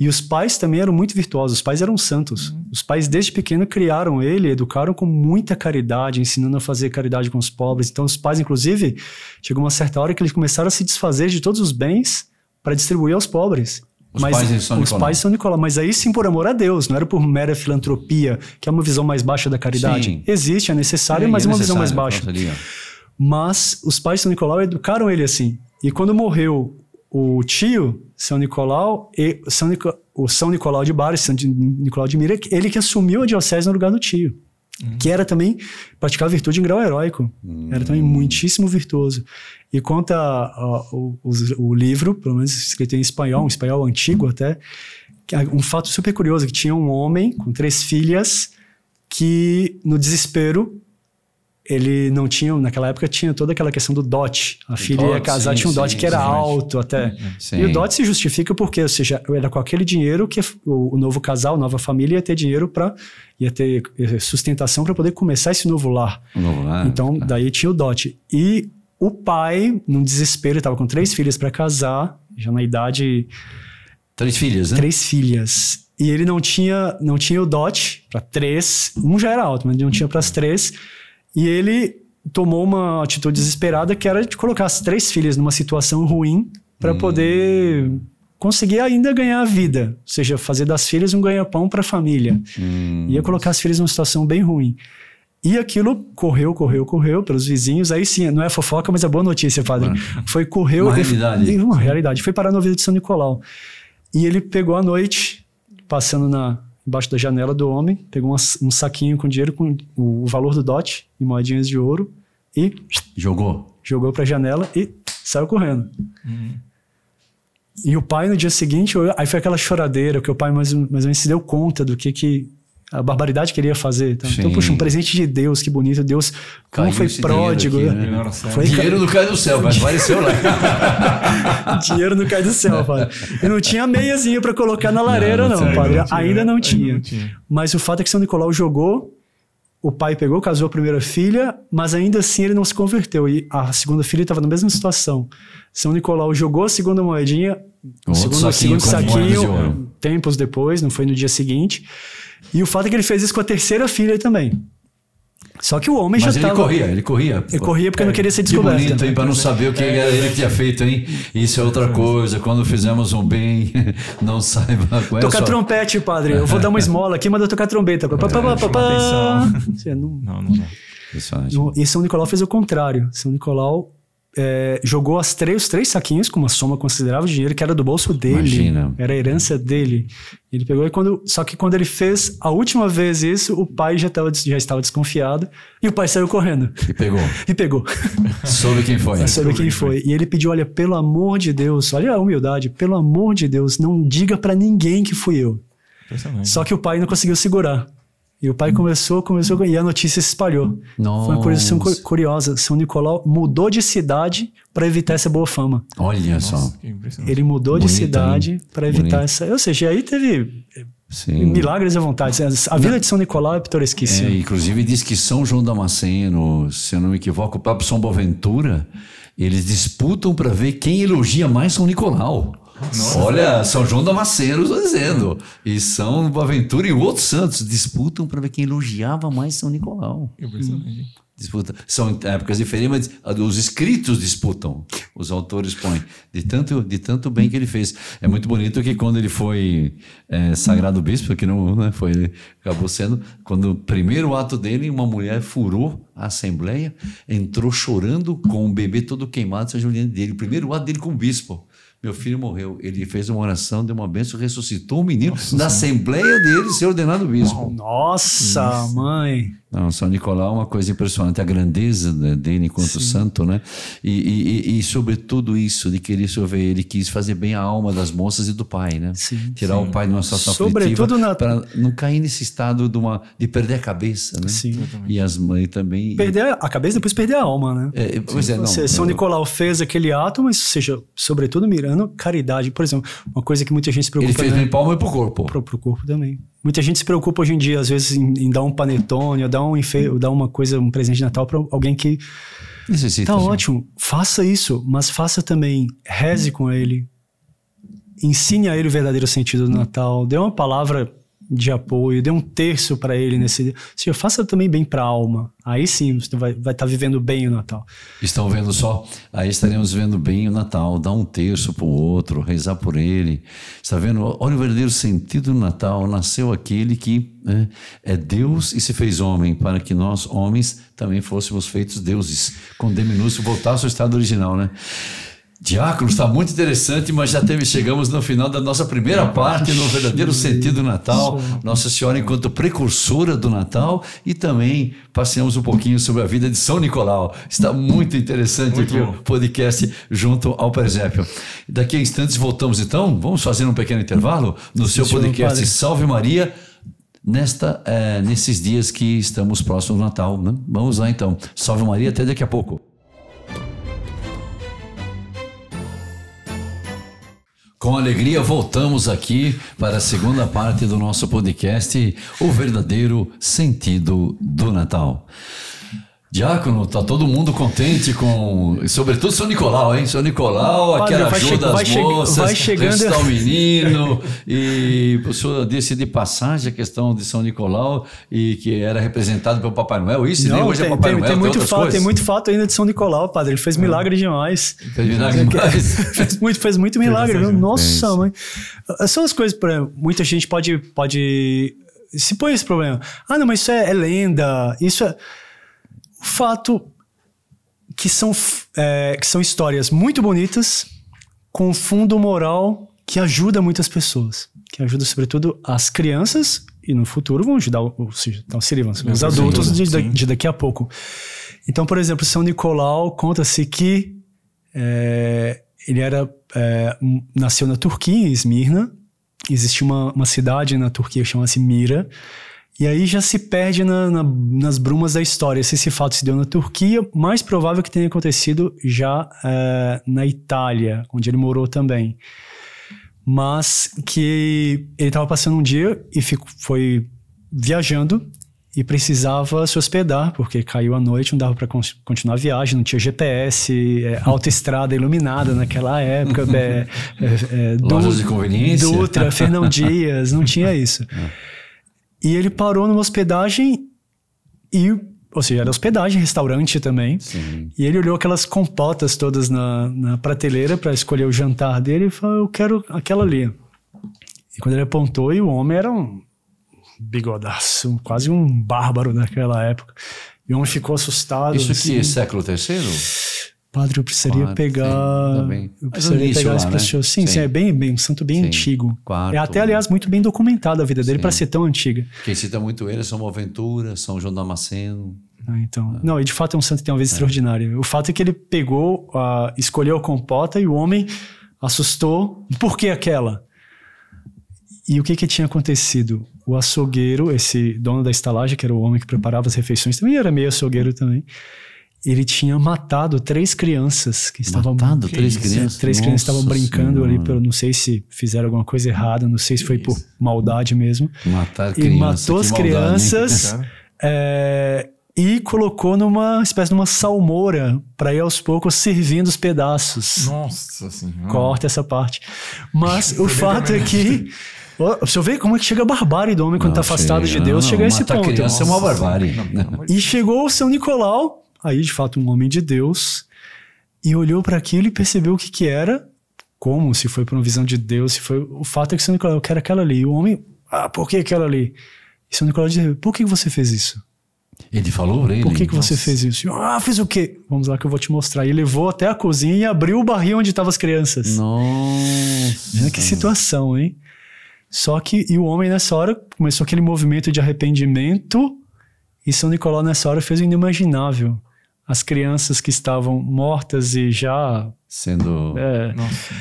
E os pais também eram muito virtuosos. Os pais eram santos. Os pais, desde pequeno, criaram ele, educaram com muita caridade, ensinando a fazer caridade com os pobres. Então, os pais, inclusive, chegou uma certa hora que eles começaram a se desfazer de todos os bens para distribuir aos pobres. Os mas pais de São os Nicolau. pais São Nicolau. Mas aí sim por amor a Deus, não era por mera filantropia, que é uma visão mais baixa da caridade. Sim. Existe, é necessário, É, mas é é uma visão mais baixa. Mas os pais de São Nicolau educaram ele assim. E quando morreu o tio, São Nicolau, e São Nico- o São Nicolau de Bari, São Nicolau de Mira, ele que assumiu a diocese no lugar do tio. Que era também praticar virtude em grau heróico. Era também muitíssimo virtuoso. E conta ó, o, os- o livro, pelo menos escrito em espanhol, um espanhol antigo até, que é um fato super curioso, que tinha um homem com três filhas que, no desespero, ele não tinha, naquela época tinha toda aquela questão do dote. A filha ia dote, casar, sim, tinha um dote sim, que era sim. alto até. E o dote se justifica porque, ou seja, era com aquele dinheiro que o, o novo casal, a nova família ia ter dinheiro para ia ter eh, sustentação para poder começar esse novo lar. Novo lar, então, tá. daí tinha o dote. E o pai, num desespero, estava com três filhas para casar, já na idade Três filhas, né? três filhas. E ele não tinha, não tinha o dote para três. Um já era alto, mas não tinha para as três. E ele tomou uma atitude desesperada que era de colocar as três filhas numa situação ruim para poder conseguir ainda ganhar a vida, ou seja, fazer das filhas um ganha-pão para a família. Hum, Ia colocar as filhas numa situação bem ruim. E aquilo correu, correu, correu pelos vizinhos. Aí sim, não é fofoca, mas é boa notícia, padre. Foi correu. Uma realidade. Uma realidade. Foi parar no ouvido de São Nicolau. E ele pegou à noite, passando na, embaixo da janela do homem, pegou uma- um saquinho com dinheiro com o, valor do dote e moedinhas de ouro e Jogou. jogou para a janela e saiu correndo. E o pai no dia seguinte, aí foi aquela choradeira, que o pai mais, mais ou menos se deu conta do que que a barbaridade que ele ia fazer. Então, então, puxa, um presente de Deus, que bonito. Deus, como Caiu foi pródigo. dinheiro aqui, né? Foi Dinheiro não cai do céu, mas [LAUGHS] apareceu lá. dinheiro não cai do céu, [LAUGHS] padre. E não tinha meiazinha para colocar na lareira, não, não tinha, padre. não tinha, ainda não tinha. não tinha. Mas o fato é que São Nicolau jogou, o pai pegou, casou a primeira filha, mas ainda assim ele não se converteu. E a segunda filha estava na mesma situação. São Nicolau jogou a segunda moedinha, o segundo, saquinho segundo saquinho, tempos depois, não foi no dia seguinte. E o fato é que ele fez isso com a terceira filha também. Só que o homem Mas já ele estava. corria, ele corria. Ele corria porque não queria ser Que descoberto. bonito, hein? Para não saber o que era ele que tinha feito, hein? Isso é outra coisa. Quando fizemos um bem, [LAUGHS] não saiba qual é Tocar sua... trompete, padre. Eu vou dar uma esmola aqui, manda tocar trombeta. Pá, pá, pá, pá, pá. não- Não, não, não. Personagem. No- E São Nicolau fez o contrário. São Nicolau é, jogou as três, os três saquinhos com uma soma considerável de dinheiro que era do bolso dele. Imagina. Era a herança dele. Ele pegou e quando. Só que quando ele fez a última vez isso, o pai já, tava, já estava desconfiado e o pai saiu correndo. E pegou. [LAUGHS] E pegou. Soube quem foi. Soube quem foi. E ele pediu: olha, pelo amor de Deus, olha a humildade, pelo amor de Deus, não diga para ninguém que fui eu. Só que o pai não conseguiu segurar. E o pai começou, começou, e a notícia se espalhou. Nossa. Foi uma coisa assim, cu- curiosa. São Nicolau mudou de cidade para evitar essa boa fama. Olha só. Nossa, impressionante. Ele mudou de Bonito, cidade hein? para evitar Bonito. essa. Ou seja, aí teve Sim. milagres à vontade. A vila de São Nicolau é É, pitoresquíssima. inclusive diz que São João Damasceno, se eu não me equivoco, o próprio São Boaventura, eles disputam para ver quem elogia mais São Nicolau. Olha, São João Damasceno, estou dizendo. E São Boaventura e outros santos disputam para ver quem elogiava mais São Nicolau. Impressionante. Disputa. São épocas diferentes, mas os escritos disputam. Os autores põem. De tanto, de tanto bem que ele fez. É muito bonito que quando ele foi é, sagrado bispo, que não né, foi, ele acabou sendo, quando o primeiro ato dele, uma mulher furou a assembleia, entrou chorando com o bebê todo queimado, São Juliano dele. O primeiro ato dele como bispo. Meu filho morreu. Ele fez uma oração, deu uma bênção, ressuscitou o menino na assembleia dele ser ordenado bispo. Nossa, mãe. Não, São Nicolau é uma coisa impressionante, a grandeza dele enquanto santo, né? E, e, e, e sobre tudo isso, de querer chover, ele quis fazer bem a alma das moças e do pai, né? Sim, Tirar o pai de uma situação Sobretudo aflitiva na- para não cair nesse estado de, uma, de perder a cabeça, né? Sim. E as mães também. Perder a cabeça depois perder a alma, né? É, pois é, não. Seja, São Nicolau fez aquele ato, mas, seja, sobretudo mirando caridade. Por exemplo, uma coisa que muita gente se preocupa ele fez né? bem palma e pro corpo. pro, pro corpo também. Muita gente se preocupa hoje em dia, às vezes, em, em dar um panetone, ou dar, um enfe... ou dar uma coisa, um presente de Natal para alguém que Necessita. tá gente. ótimo. Faça isso, mas faça também, reze com ele, ensine a ele o verdadeiro sentido do Natal, dê uma palavra de apoio, dê um terço para ele nesse dia. Seja, faça também bem para a alma. Aí sim você vai estar tá vivendo bem o Natal. Estão vendo só? Aí estaremos vendo bem o Natal, dar um terço para o outro, rezar por ele. Está vendo? Olha o verdadeiro sentido do Natal. Nasceu aquele que né, é Deus e se fez homem, para que nós, homens, também fôssemos feitos deuses. Com D minúsculo, voltar ao seu estado original, né? Diácono, está muito interessante, mas já teve, chegamos no final da nossa primeira parte, no verdadeiro sentido do Natal. Nossa Senhora enquanto precursora do Natal e também passeamos um pouquinho sobre a vida de São Nicolau. Está muito interessante Muito aqui bom. o podcast junto ao presépio. Daqui a instantes voltamos então, vamos fazer um pequeno intervalo no seu podcast. Salve Maria. Nesta, eh, nesses dias que estamos próximos do Natal, né? Vamos lá então. Salve Maria, até daqui a pouco. Com alegria, voltamos aqui para a segunda parte do nosso podcast, O Verdadeiro Sentido do Natal. Diácono, tá todo mundo contente com. Sobretudo São Nicolau, hein? São Nicolau, aquela ajuda che- moças, vai chegando- o menino. [LAUGHS] e o senhor disse de passagem a questão de São Nicolau e que era representado pelo Papai Noel. Isso, nem hoje tem, é Papai tem- Noel, tem tem muito fato, coisas. tem muito fato ainda de São Nicolau, padre. Ele fez milagre demais. Fez milagre demais. [LAUGHS] fez muito, fez muito milagre, viu? Nossa, Fez. mãe. São as coisas, exemplo, muita gente pode, pode se põe esse problema. Ah, não, mas isso é, é lenda. Isso é. O fato que são, é, que são histórias muito bonitas com um fundo moral que ajuda muitas pessoas. Que ajuda, sobretudo, as crianças e no futuro vão ajudar, ou seja, seriam os adultos de, de- daqui a pouco. Então, por exemplo, São Nicolau conta-se que é, ele era é, nasceu na Turquia, em Esmirna. Existe uma, uma cidade na Turquia que chama-se Mira. E aí já se perde na- na- nas brumas da história. Se esse fato se deu na Turquia, mais provável que tenha acontecido já é, na Itália, onde ele morou também. Mas que ele estava passando um dia e ficou, foi viajando e precisava se hospedar, porque caiu a noite, não dava para continuar a viagem, não tinha GPS, é, autoestrada iluminada naquela época, é, é, é, Lojas de conveniência. Dutra, Fernão [LAUGHS] Dias, não tinha isso. E ele parou numa hospedagem e, ou seja, era hospedagem, restaurante também. Sim. E ele olhou aquelas compotas todas na, na prateleira para escolher o jantar dele e falou: Eu quero aquela ali. E quando ele apontou, e o homem era um bigodaço, quase um bárbaro naquela época. E o homem ficou assustado. Isso assim. aqui é século terceiro? Padre, eu precisaria Quarto, pegar. sim, tá bem. eu precisaria início pegar esse né? precioso. Sim, sim, é bem, bem, um santo bem Sim. antigo. Quarto. É até, aliás, muito bem documentada a vida dele para ser tão antiga. Quem cita muito ele é São Boaventura, São João Damasceno. Ah, Então, não, e de fato é um santo que tem uma vida extraordinária. O fato é que ele pegou, ah, escolheu a compota e o homem assustou. Por que aquela? E o que que tinha acontecido? O açougueiro, esse dono da estalagem, que era o homem que preparava as refeições, também era meio açougueiro também. Ele tinha matado três crianças que estavam Matado Que três isso? crianças. Três crianças estavam Nossa brincando ali, Senhora. pelo, não sei se fizeram alguma coisa errada, não sei se foi por maldade mesmo. Matar E criança. matou que as maldade, crianças [LAUGHS] é, e colocou numa espécie de uma salmoura para ir aos poucos servindo os pedaços. Nossa senhora. Corta essa parte. Mas [LAUGHS] o fato é que. Você vê como é que chega a barbárie do homem quando está afastado de Deus, Não, chega a esse ponto. criança é uma barbárie. E chegou o São Nicolau, aí de fato um homem de Deus, e olhou para aquilo e percebeu o que que era, como, se foi por uma visão de Deus, se foi. O fato é que São Nicolau, eu quero aquela ali. E o homem, ah, por que aquela ali? E São Nicolau disse, por que você fez isso? Ele falou pra ele. Por que, que você fez isso? Ah, fiz o quê? Vamos lá que eu vou te mostrar. E levou até a cozinha e abriu o barril onde estavam as crianças. Nossa. Olha que situação, hein? Só que, e o homem nessa hora começou aquele movimento de arrependimento, e São Nicolau nessa hora fez o inimaginável. As crianças que estavam mortas e já. Sendo. é, Nossa.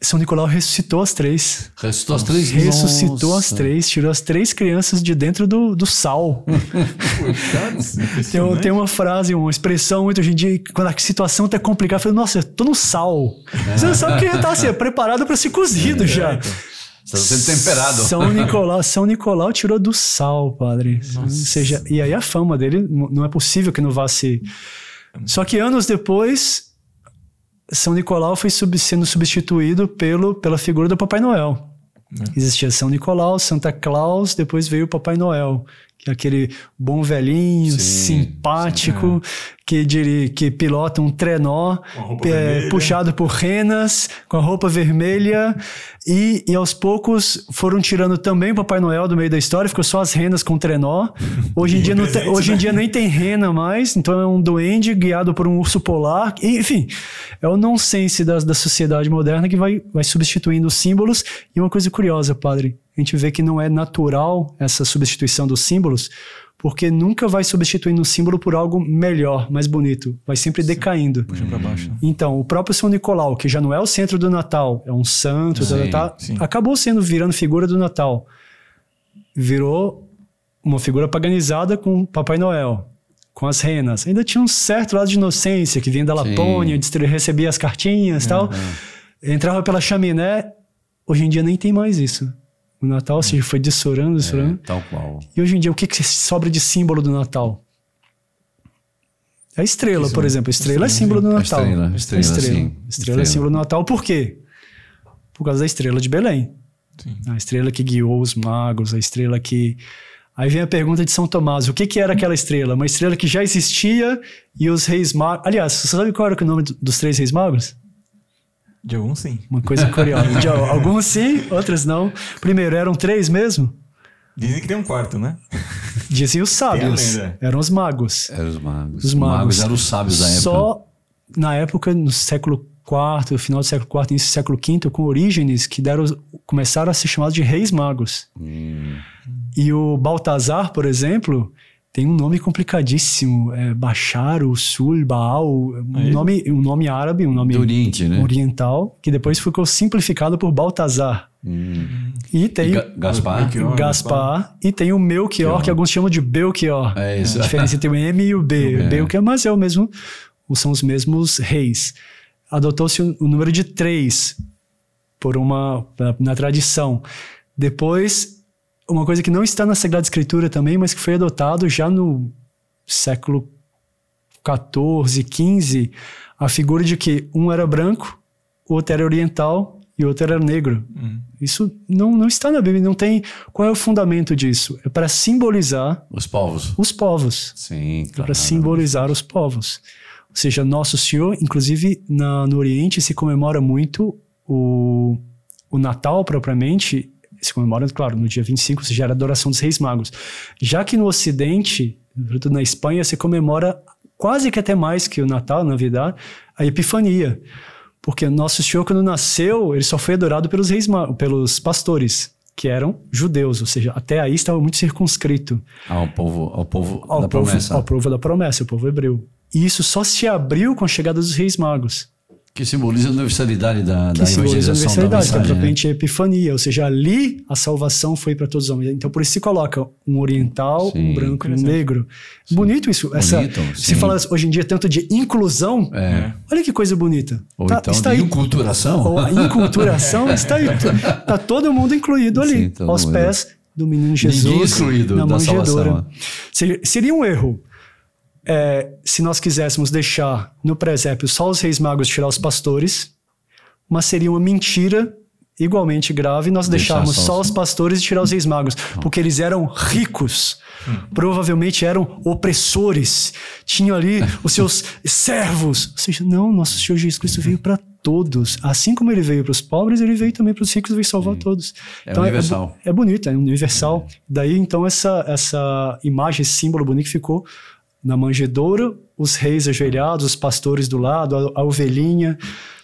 São Nicolau ressuscitou as três. Ressuscitou as três Ressuscitou Nossa. as três, tirou as três crianças de dentro do, do sal. [LAUGHS] Tem, tem uma frase, uma expressão muito hoje em dia, quando a situação tá complicada, eu falei, nossa, eu tô no sal. Você não sabe que tá assim, é preparado para ser cozido já. Está sendo temperado. São Nicolau, São Nicolau tirou do sal, padre. Ou seja, e aí a fama dele não é possível que não vá se. Só que anos depois, São Nicolau foi sub- sendo substituído pelo, pela figura do Papai Noel. Existia São Nicolau, Santa Claus, depois veio o Papai Noel, é aquele bom velhinho, Sim, simpático, que, diri- que pilota um trenó é, puxado por renas, com a roupa vermelha, [LAUGHS] e, e aos poucos foram tirando também o Papai Noel do meio da história, ficou só as renas com trenó. [LAUGHS] Hoje em, dia, não tem- presente, hoje em né? dia nem tem rena mais, então é um duende guiado por um urso polar. Enfim, é o nonsense da, da sociedade moderna que vai, vai substituindo os símbolos. E uma coisa curiosa, padre, a gente vê que não é natural essa substituição dos símbolos, porque nunca vai substituindo um símbolo por algo melhor, mais bonito. Vai sempre decaindo. Puxa pra baixo. Então, o próprio São Nicolau, que já não é o centro do Natal, é um santo, tá, Sim, tá, tá, sim. acabou sendo virando figura do Natal. Virou uma figura paganizada com Papai Noel, com as renas. Ainda tinha um certo lado de inocência que vinha da. Lapônia, recebia as cartinhas e tal. Entrava pela chaminé. Hoje em dia nem tem mais isso. O Natal se foi dessorando, É, dessorando. tal qual. E hoje em dia, o que, que sobra de símbolo do Natal? A estrela, por exemplo. A estrela é Estrela, símbolo do A Natal. estrela, a estrela, sim. Estrela é Estrela. símbolo do Natal. Por quê? Por causa da estrela de Belém. Sim. A estrela que guiou os magos, a estrela que. Aí vem a pergunta de São Tomás: o que, que era aquela estrela? Uma estrela que já existia e os reis magos. Aliás, você sabe qual era o nome do- dos três reis magos? De algum sim. Uma coisa [LAUGHS] curiosa. De al- alguns sim, outros não. Primeiro, eram três mesmo? Dizem que tem um quarto, né? Diziam os sábios. Eram os magos. Eram os magos. Os magos. eram os sábios da época. Só na época, no século IV, final do século IV, início do século V, com Orígenes, que deram, começaram a ser chamados de reis magos. Hum, E o Baltazar, por exemplo, tem um nome complicadíssimo. É Bashar, o Sul, Baal, um, ele? nome, um nome árabe, um nome Oriente, né? oriental, que depois ficou simplificado por Baltazar. Hum. E E tem Ga- Gaspar? Melchior. Gaspar e tem o Melchior, que alguns chamam de Belchior. É isso. A diferença entre o M e o B. [LAUGHS] É. Belchior, mas é o mesmo, são os mesmos reis. Adotou-se o, o número de três por uma na, na tradição. Depois, uma coisa que não está na Sagrada Escritura também, mas que foi adotado já no século 14, 15, a figura de que um era branco, o outro era oriental e o outro era negro. Hum. Isso não, não está na Bíblia, não tem. Qual é o fundamento disso? É para simbolizar Os povos. os povos. Sim, É claro. para simbolizar os povos. Ou seja, Nosso Senhor, inclusive na, no Oriente, se comemora muito o, o Natal propriamente. Se comemora, claro, no dia 25, ou seja, era a adoração dos Reis Magos. Já que no Ocidente, sobretudo na Espanha, se comemora quase que até mais que o Natal, na verdade, a Epifania. Porque nosso Senhor, quando nasceu, ele só foi adorado pelos reis, pelos pastores, que eram judeus, ou seja, até aí estava muito circunscrito. Ao povo, ao povo ao da povo, promessa. Ao povo da promessa, o povo hebreu. E isso só se abriu com a chegada dos reis magos. Que simboliza a universalidade da, que da simboliza a universalidade, da que é né? propriamente a epifania, ou seja, ali a salvação foi para todos os homens. Então por isso se coloca um oriental, Sim, um branco e um negro. Bonito isso. Essa, Bonito, se sim. fala hoje em dia tanto de inclusão, É. olha que coisa bonita. Ou Tá- então está de aí. inculturação. Ou a inculturação está aí. Está todo mundo incluído ali, Sim, aos mundo. pés do menino Jesus. Ninguém excluído na manjedoura. salvação. Seria, seria um erro é, se nós quiséssemos deixar no presépio só os reis magos tirar os pastores, mas seria uma mentira igualmente grave nós Deixar deixarmos só só os- pastores e tirar os reis magos, porque eles eram ricos, provavelmente eram opressores, tinham ali os seus servos. Ou seja, não, nosso Senhor Jesus Cristo veio para todos. Assim como ele veio para os pobres, ele veio também para os ricos e veio salvar todos. É universal. bo- É, bonito, é universal. Daí então essa, essa imagem, esse símbolo bonito que ficou na manjedoura, os reis ajoelhados, os pastores do lado, a, a ovelhinha.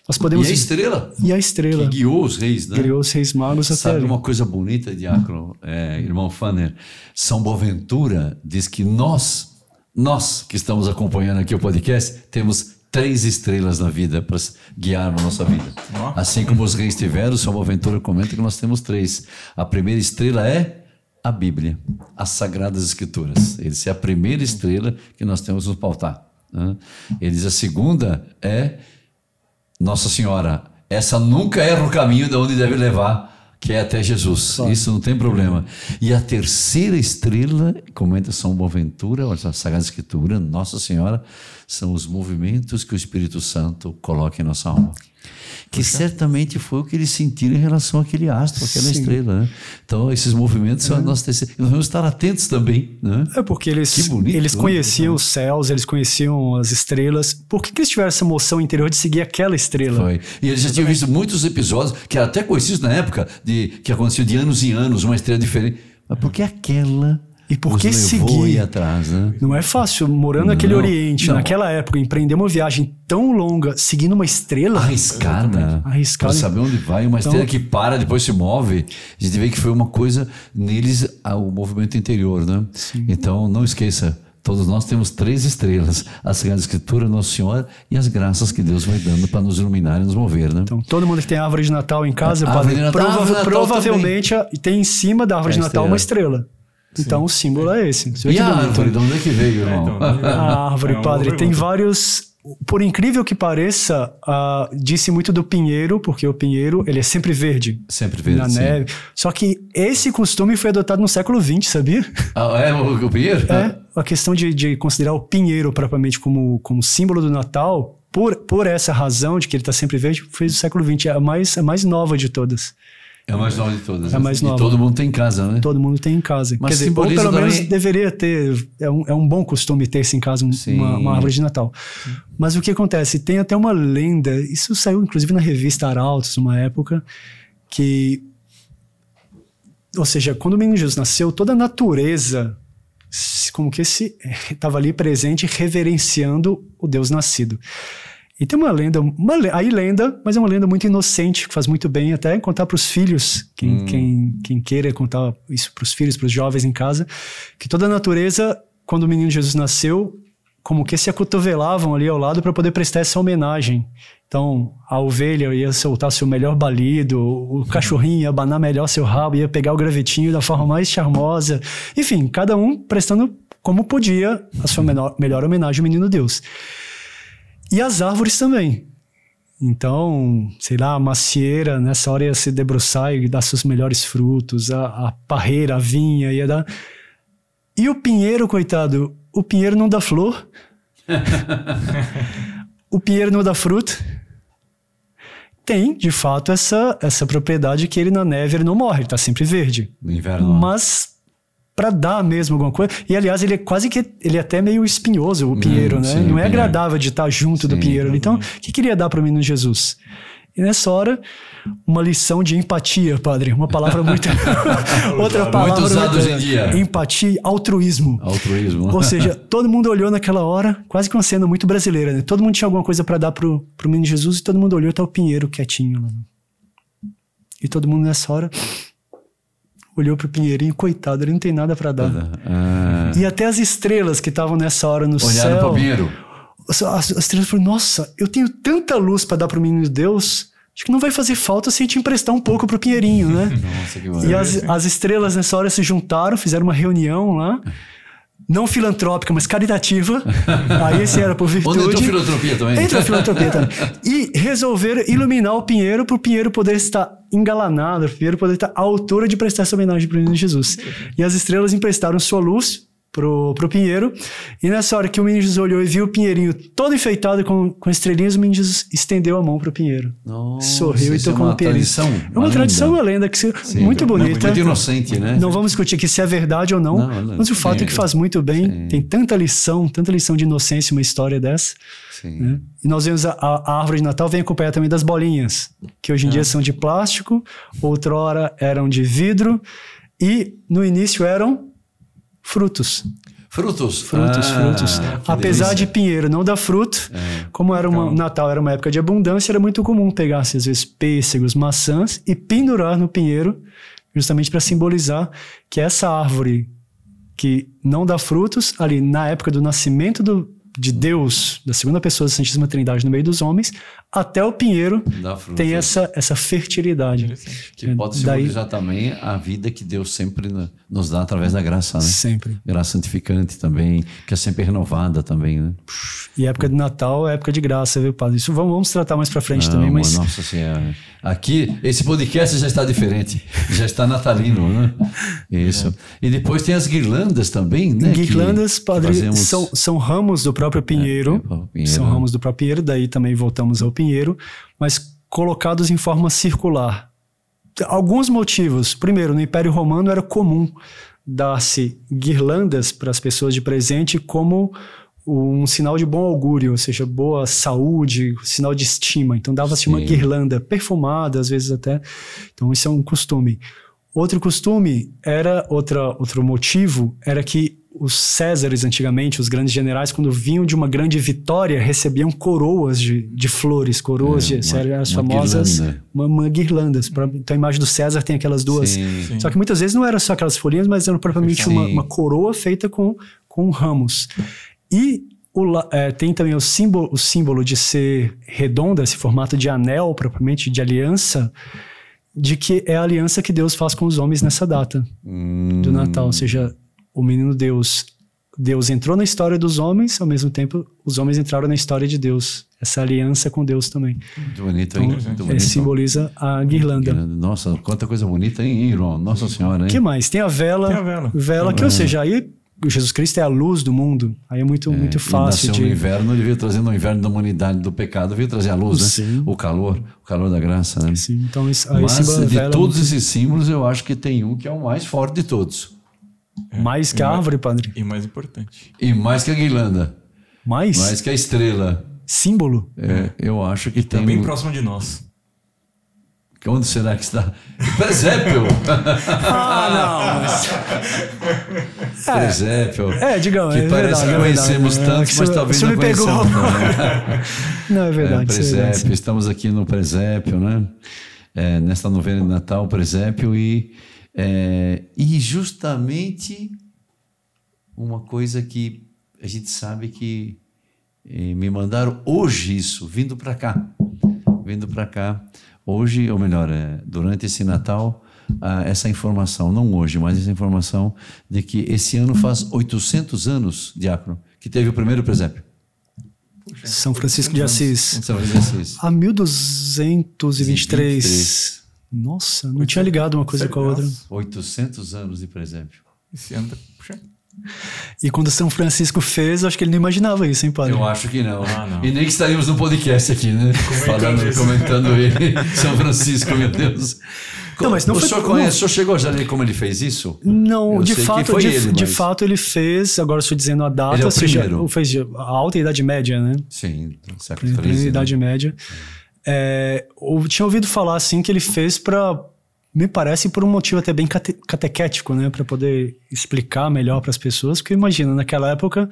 Nós E podemos a estrela e a que estrela guiou os reis, né? criou os reis magos até Sabe ali. uma coisa bonita, Diácono, é, irmão Fanner? São Boaventura diz que nós, nós que estamos acompanhando aqui o podcast, temos três estrelas na vida para guiar a nossa vida. Assim como os reis tiveram, São Boaventura comenta que nós temos três. A primeira estrela é a Bíblia, as Sagradas Escrituras. Ele é a primeira estrela que nós temos nos pautar. né? Ele diz a segunda é nossa Senhora, essa nunca erra o caminho de onde deve levar, que é até Jesus. Isso não tem problema. E a terceira estrela, comenta São Boaventura, a Sagrada Escritura, Nossa Senhora, são os movimentos que o Espírito Santo coloca em nossa alma. Que certamente foi o que eles sentiram em relação àquele astro, àquela Sim. estrela. Né? Então, esses movimentos são nós, nós vamos estar atentos também. Né? É porque eles, bonito, eles né? conheciam os céus, eles conheciam as estrelas. Por que, que eles tiveram essa moção interior de seguir aquela estrela? Foi. E eles já tinham visto muitos episódios que eram até conhecidos na época, de, que aconteciam de anos em anos, uma estrela diferente. Mas por que aquela E por que seguir? atrás, né? Não é fácil, morando naquele Não, Oriente, não. naquela época, empreender uma viagem tão longa, seguindo uma estrela. Arriscada. Arriscada. Para saber onde vai. Uma Então- estrela que para, depois se move. A gente vê que foi uma coisa neles, ah, o movimento interior, né? Então, não esqueça. Todos nós temos três estrelas: a Sagrada Escritura, Nossa Senhora e as graças que Deus vai dando para nos iluminar e nos mover, né? Então, todo mundo que tem árvore de Natal em casa, pode- de Natal, prova- Natal provavelmente tem em cima da árvore É de Natal uma estrela. Então, o símbolo é esse. Você e a árvore, de onde é que veio, irmão? então, A árvore, É padre, tem vários. Por incrível que pareça, ah, disse muito do pinheiro, porque o pinheiro ele é sempre verde. Sempre verde, na sim. neve. Só que esse costume foi adotado no século XX, sabia? Ah, é o, o Pinheiro? É, a questão de, de considerar o pinheiro propriamente como, como símbolo do Natal, por, por essa razão de que ele está sempre verde, foi do século XX. É a mais, a mais nova de todas. É a mais nova de todas. É a mais E nova. todo mundo tem em casa, né? Todo mundo tem em casa. Mas Quer dizer, ou pelo menos também- deveria ter. É um, é um bom costume ter-se em casa um- uma, uma árvore de Natal. Mas o que acontece? Tem até uma lenda, isso saiu inclusive na revista Arautos, uma época, que. Ou seja, quando o menino Jesus nasceu, toda a natureza, como que se estava [LAUGHS] ali presente, reverenciando o Deus nascido. E tem uma lenda, uma, aí lenda, mas é uma lenda muito inocente, que faz muito bem até contar para os filhos, quem, quem, quem queira contar isso para os filhos, para os jovens em casa, que toda a natureza, quando o menino Jesus nasceu, como que se acotovelavam ali ao lado para poder prestar essa homenagem. Então, a ovelha ia soltar seu melhor balido, o cachorrinho ia abanar melhor seu rabo, ia pegar o gravetinho da forma mais charmosa. Enfim, cada um prestando como podia a sua menor, melhor homenagem ao menino Deus. E as árvores também. Então, sei lá, a macieira nessa hora ia se debruçar e dar seus melhores frutos, a, a parreira, a vinha ia dar. E o pinheiro, coitado, o pinheiro não dá flor. [LAUGHS] o pinheiro não dá fruto. Tem, de fato, essa, essa propriedade que ele na neve ele não morre, ele tá sempre verde. No inverno. não. Mas para dar mesmo alguma coisa. E aliás, ele é quase que ele é até meio espinhoso, o pinheiro, né? sim, não é agradável de estar junto do Sim. pinheiro. Então, o que queria dar para o menino Jesus? E nessa hora, uma lição de empatia, padre. Uma palavra muito. [LAUGHS] Outra palavra. Muito usada hoje em dia. Empatia, altruísmo. Altruísmo. Ou seja, [LAUGHS] todo mundo olhou naquela hora, quase que uma cena muito brasileira, né? Todo mundo tinha alguma coisa para dar pro, pro menino Jesus e todo mundo olhou, tá o Pinheiro quietinho lá. E todo mundo nessa hora olhou pro Pinheirinho, coitado, ele não tem nada para dar. Ah, E até as estrelas que estavam nessa hora no olharam céu. para o Pinheiro. As, as estrelas falaram: Nossa, eu tenho tanta luz para dar pro menino de Deus. Acho que não vai fazer falta se a gente emprestar um pouco pro Pinheirinho, né? [LAUGHS] Nossa, que e as, as estrelas nessa hora se juntaram, fizeram uma reunião lá. Não filantrópica, mas caritativa. [LAUGHS] Aí esse era por virtude. Onde entrou filantropia também? Entrou filantropia também. [LAUGHS] E resolveram iluminar o Pinheiro para o Pinheiro poder estar engalanado, para o Pinheiro poder estar à altura de prestar essa homenagem para o menino Jesus. E as estrelas emprestaram sua luz pro, pro Pinheiro. E nessa hora que o menino Jesus olhou e viu o Pinheirinho todo enfeitado com, com estrelinhas, o menino Jesus estendeu a mão pro Pinheiro. Nossa, Sorriu e é tocou uma no Pinheiro. tradição. É uma tradição, uma lenda que se, muito bonita. Muito inocente, né? Não vamos discutir aqui se é verdade ou não, Não, não, mas o fato sim. é que faz muito bem. Tem tanta lição, tanta lição de inocência uma história dessa. Sim. né? E nós vemos a, a- a árvore de Natal vem acompanhada também das bolinhas, que hoje em Ah. dia são de plástico, outrora eram de vidro e no início eram frutos. Frutos. Frutos, Ah, frutos. Apesar delícia. de pinheiro não dar fruto, como era uma, Natal era uma época de abundância, era muito comum pegar às vezes pêssegos, maçãs e pendurar no pinheiro, justamente para simbolizar que essa árvore que não dá frutos, ali na época do nascimento do, de Deus, da segunda pessoa da Santíssima Trindade no meio dos homens, até o pinheiro tem essa, essa fertilidade. Que pode Daí- simbolizar também a vida que Deus sempre no- nos dá através da graça, né? Sempre. Graça santificante também, que é sempre renovada também, né? E época de Natal é época de graça, viu, padre? Isso vamos, vamos tratar mais pra frente Não, também, mas Nossa Senhora. Aqui, esse podcast já está diferente. [LAUGHS] Já está natalino, né? Isso. E depois tem as guirlandas também, né? Guirlandas, que padre, fazemos- são, são ramos do próprio pinheiro. é, o pinheiro, são né? ramos do próprio pinheiro, daí também voltamos ao pinheiro, mas colocados em forma circular. Alguns motivos. Primeiro, no Império Romano era comum dar-se guirlandas para as pessoas de presente como um sinal de bom augúrio, ou seja, boa saúde, sinal de estima. Então dava-se uma guirlanda perfumada, às vezes até. Então isso é um costume. Outro costume era outra outro motivo era que os Césares antigamente, os grandes generais, quando vinham de uma grande vitória, recebiam coroas de, de flores, coroas É, de uma- eram as uma famosas guirlanda. uma, uma guirlandas. Pra- Então a imagem do César tem aquelas duas. Sim. Sim. Só que muitas vezes não era só aquelas folhinhas, mas era propriamente uma, uma coroa feita com, com ramos. E o é, tem também o símbolo, o símbolo de ser redonda, esse formato de anel, propriamente de aliança, de que é a aliança que Deus faz com os homens nessa data Hum, do Natal. Ou seja, o menino Deus. Deus entrou na história dos homens, ao mesmo tempo, os homens entraram na história de Deus. Essa aliança com Deus também. Muito bonito, Então, hein? Muito é, bonito. simboliza a guirlanda. Nossa, quanta coisa bonita, hein, hein, irmão? Nossa Senhora, hein? O que mais? Tem a vela. Tem a vela. Vela, que, ou seja, aí Jesus Cristo é a luz do mundo. Aí é muito, muito E fácil nasceu de. no inverno, ele veio trazendo o inverno da humanidade, do pecado, veio trazer a luz, né? Sim. O calor, o calor da graça, né? Sim, então isso, Mas de é todos muito- esses símbolos, eu acho que tem um que é o mais forte de todos. Mais que a árvore, padre. E mais importante. E mais que a guirlanda, Mais? mais que a estrela. Símbolo? É, eu acho que Tá tem. bem um- próximo de nós. Onde será que está? Presépio! [LAUGHS] Ah, não, mas. [LAUGHS] Presépio. É, digamos, Que é parece verdade, que é conhecemos é. tantos, Que mas talvez não me pegou. conheçamos. né? [LAUGHS] Não, é É, verdade. é presépio, verdade. estamos aqui no presépio, né? É, nesta novena de Natal, presépio, e, é, e justamente uma coisa que a gente sabe que eh, me mandaram hoje isso, vindo para cá, vindo para cá, hoje, ou melhor, é, durante esse Natal, ah, essa informação, não hoje, mas essa informação de que esse ano faz 800 anos, Diácono, que teve o primeiro presépio. São Francisco de Assis. São José de Assis. A 1223. Nossa, não tinha ligado uma coisa com a outra. 800 anos de presépio. Esse ano tá. E quando São Francisco fez, acho que ele não imaginava isso, hein, padre? Eu acho que não. Ah, não. E nem que estaríamos no podcast aqui, né? Falando, isso. comentando ele. [LAUGHS] São Francisco, meu Deus. Não, mas não o foi- senhor não- conhece, o senhor chegou já a ler como ele fez isso? Não, Eu de fato, foi de, ele, de mas- fato ele fez, agora estou dizendo a data, Ele é o seja, primeiro. fez a alta Idade Média, né? Sim, século XIII. né? Idade Média. É, eu tinha ouvido falar assim que ele fez para me parece por um motivo até bem cate catequético, né, para poder explicar melhor para as pessoas, porque imagina, naquela época,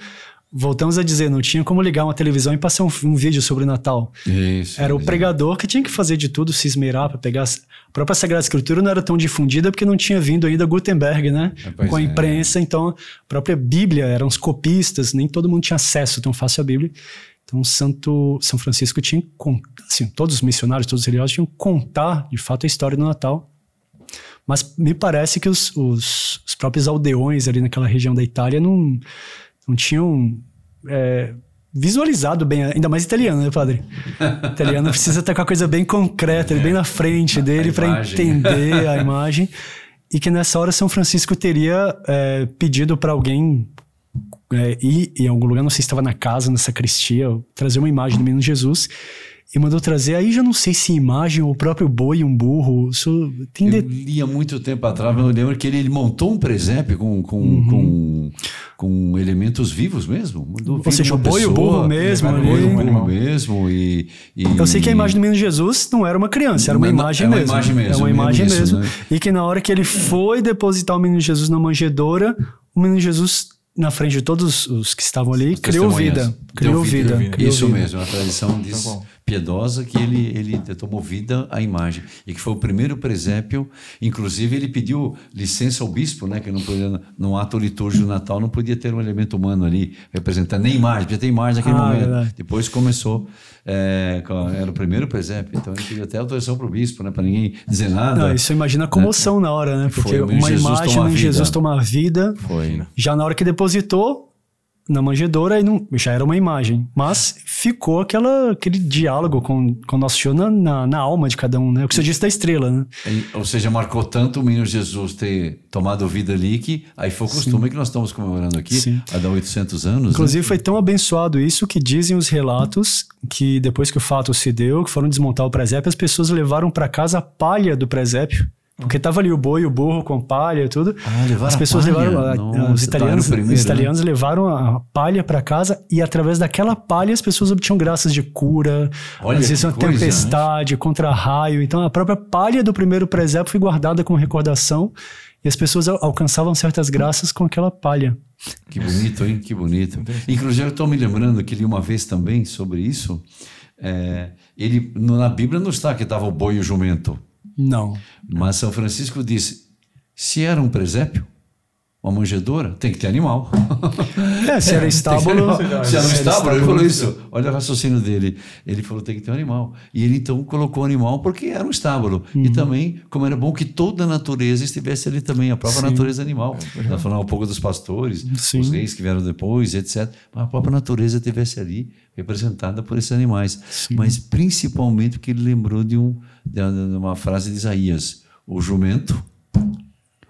voltamos a dizer, não tinha como ligar uma televisão e passar um, um vídeo sobre o Natal. Isso. Era o pregador que tinha que fazer de tudo, se esmerar para pegar. A própria Sagrada Escritura não era tão difundida porque não tinha vindo ainda Gutenberg, né? Pois Com a é. imprensa, então a própria Bíblia eram os copistas, nem todo mundo tinha acesso tão fácil à Bíblia. Então Santo São Francisco tinha assim, todos os missionários, todos os religiosos tinham que contar de fato a história do Natal. Mas me parece que os, os, os próprios aldeões ali naquela região da Itália não, não tinham é, visualizado bem, ainda mais italiano, né, padre? [LAUGHS] italiano precisa estar com a coisa bem concreta, bem na frente dele A para entender a [LAUGHS] imagem. E que nessa hora São Francisco teria é, pedido para alguém é, ir em algum lugar, não sei se estava na casa, na sacristia, trazer uma imagem do menino Jesus. E mandou trazer, aí já não sei se imagem ou o próprio boi, um burro. Isso tem Eu de- li há muito tempo atrás, mas eu lembro que ele, montou um presépio com, com, Uhum. com, com elementos vivos mesmo. Mandou Ou seja, o boi e o burro mesmo o ali. boi e o burro Animal. mesmo. E, e- Eu sei que a imagem do menino Jesus não era uma criança, era uma não- imagem é uma mesmo. imagem mesmo, É uma mesmo imagem isso, mesmo. né? E que na hora que ele foi depositar o menino Jesus na manjedoura, o menino Jesus, na frente de todos os que estavam ali, criou vida. Criou vida. vida. criou Isso vida. mesmo, a tradição diz bom. Piedosa que ele, ele tomou vida à imagem. E que foi o primeiro presépio. Inclusive, ele pediu licença ao bispo, né? Que não podia, no ato litúrgico do Natal, não podia ter um elemento humano ali representando, nem imagem, podia ter imagem naquele Ah, momento. verdade. Depois começou, é, era o primeiro presépio, então ele pediu até autorização para o bispo, né? Para ninguém dizer nada. Não, isso imagina a comoção na hora, né? Porque Foi, uma Jesus imagem toma. Jesus tomar vida, Foi. já na hora que depositou na manjedoura, aí não, já era uma imagem. Mas ficou aquela, aquele diálogo com, com Nosso Senhor na, na, na alma de cada um, né? O que você disse da estrela, né? E- Ou seja, marcou tanto o menino Jesus ter tomado vida ali que aí foi o costume que nós estamos comemorando aqui Sim. há 800 anos. né? Inclusive, foi tão abençoado isso que dizem os relatos que depois que o fato se deu, que foram desmontar o presépio, as pessoas levaram para casa a palha do presépio. Porque tava ali o boi, o burro com palha e tudo. Ah, As pessoas levaram, a- Nossa, os italianos, tá, o primeiro, os italianos levaram a palha para casa e através daquela palha as pessoas obtinham graças de cura, Olha né? tempestade, contra raio. Então a própria palha do primeiro presépio foi guardada como recordação e as pessoas al- alcançavam certas graças com aquela palha. Que bonito, hein? Que bonito. Inclusive, eu estou me lembrando que li uma vez também sobre isso. é, ele Na Bíblia não está que estava o boi e o jumento, Não. mas São Francisco disse: se era um presépio, uma manjedoura, tem que ter animal. [LAUGHS] É, se era estábulo. Se era um estábulo, ele falou isso. Olha o raciocínio dele. Ele falou tem que ter um animal. E ele então colocou o animal porque era um estábulo. E Uhum. também, como era bom que toda a natureza estivesse ali também, a própria Sim. natureza animal. Nós falamos um pouco dos pastores, Sim. os reis que vieram depois, etc. Mas a própria natureza estivesse ali, representada por esses animais. Mas principalmente porque ele lembrou de, um, de uma frase de Isaías: o jumento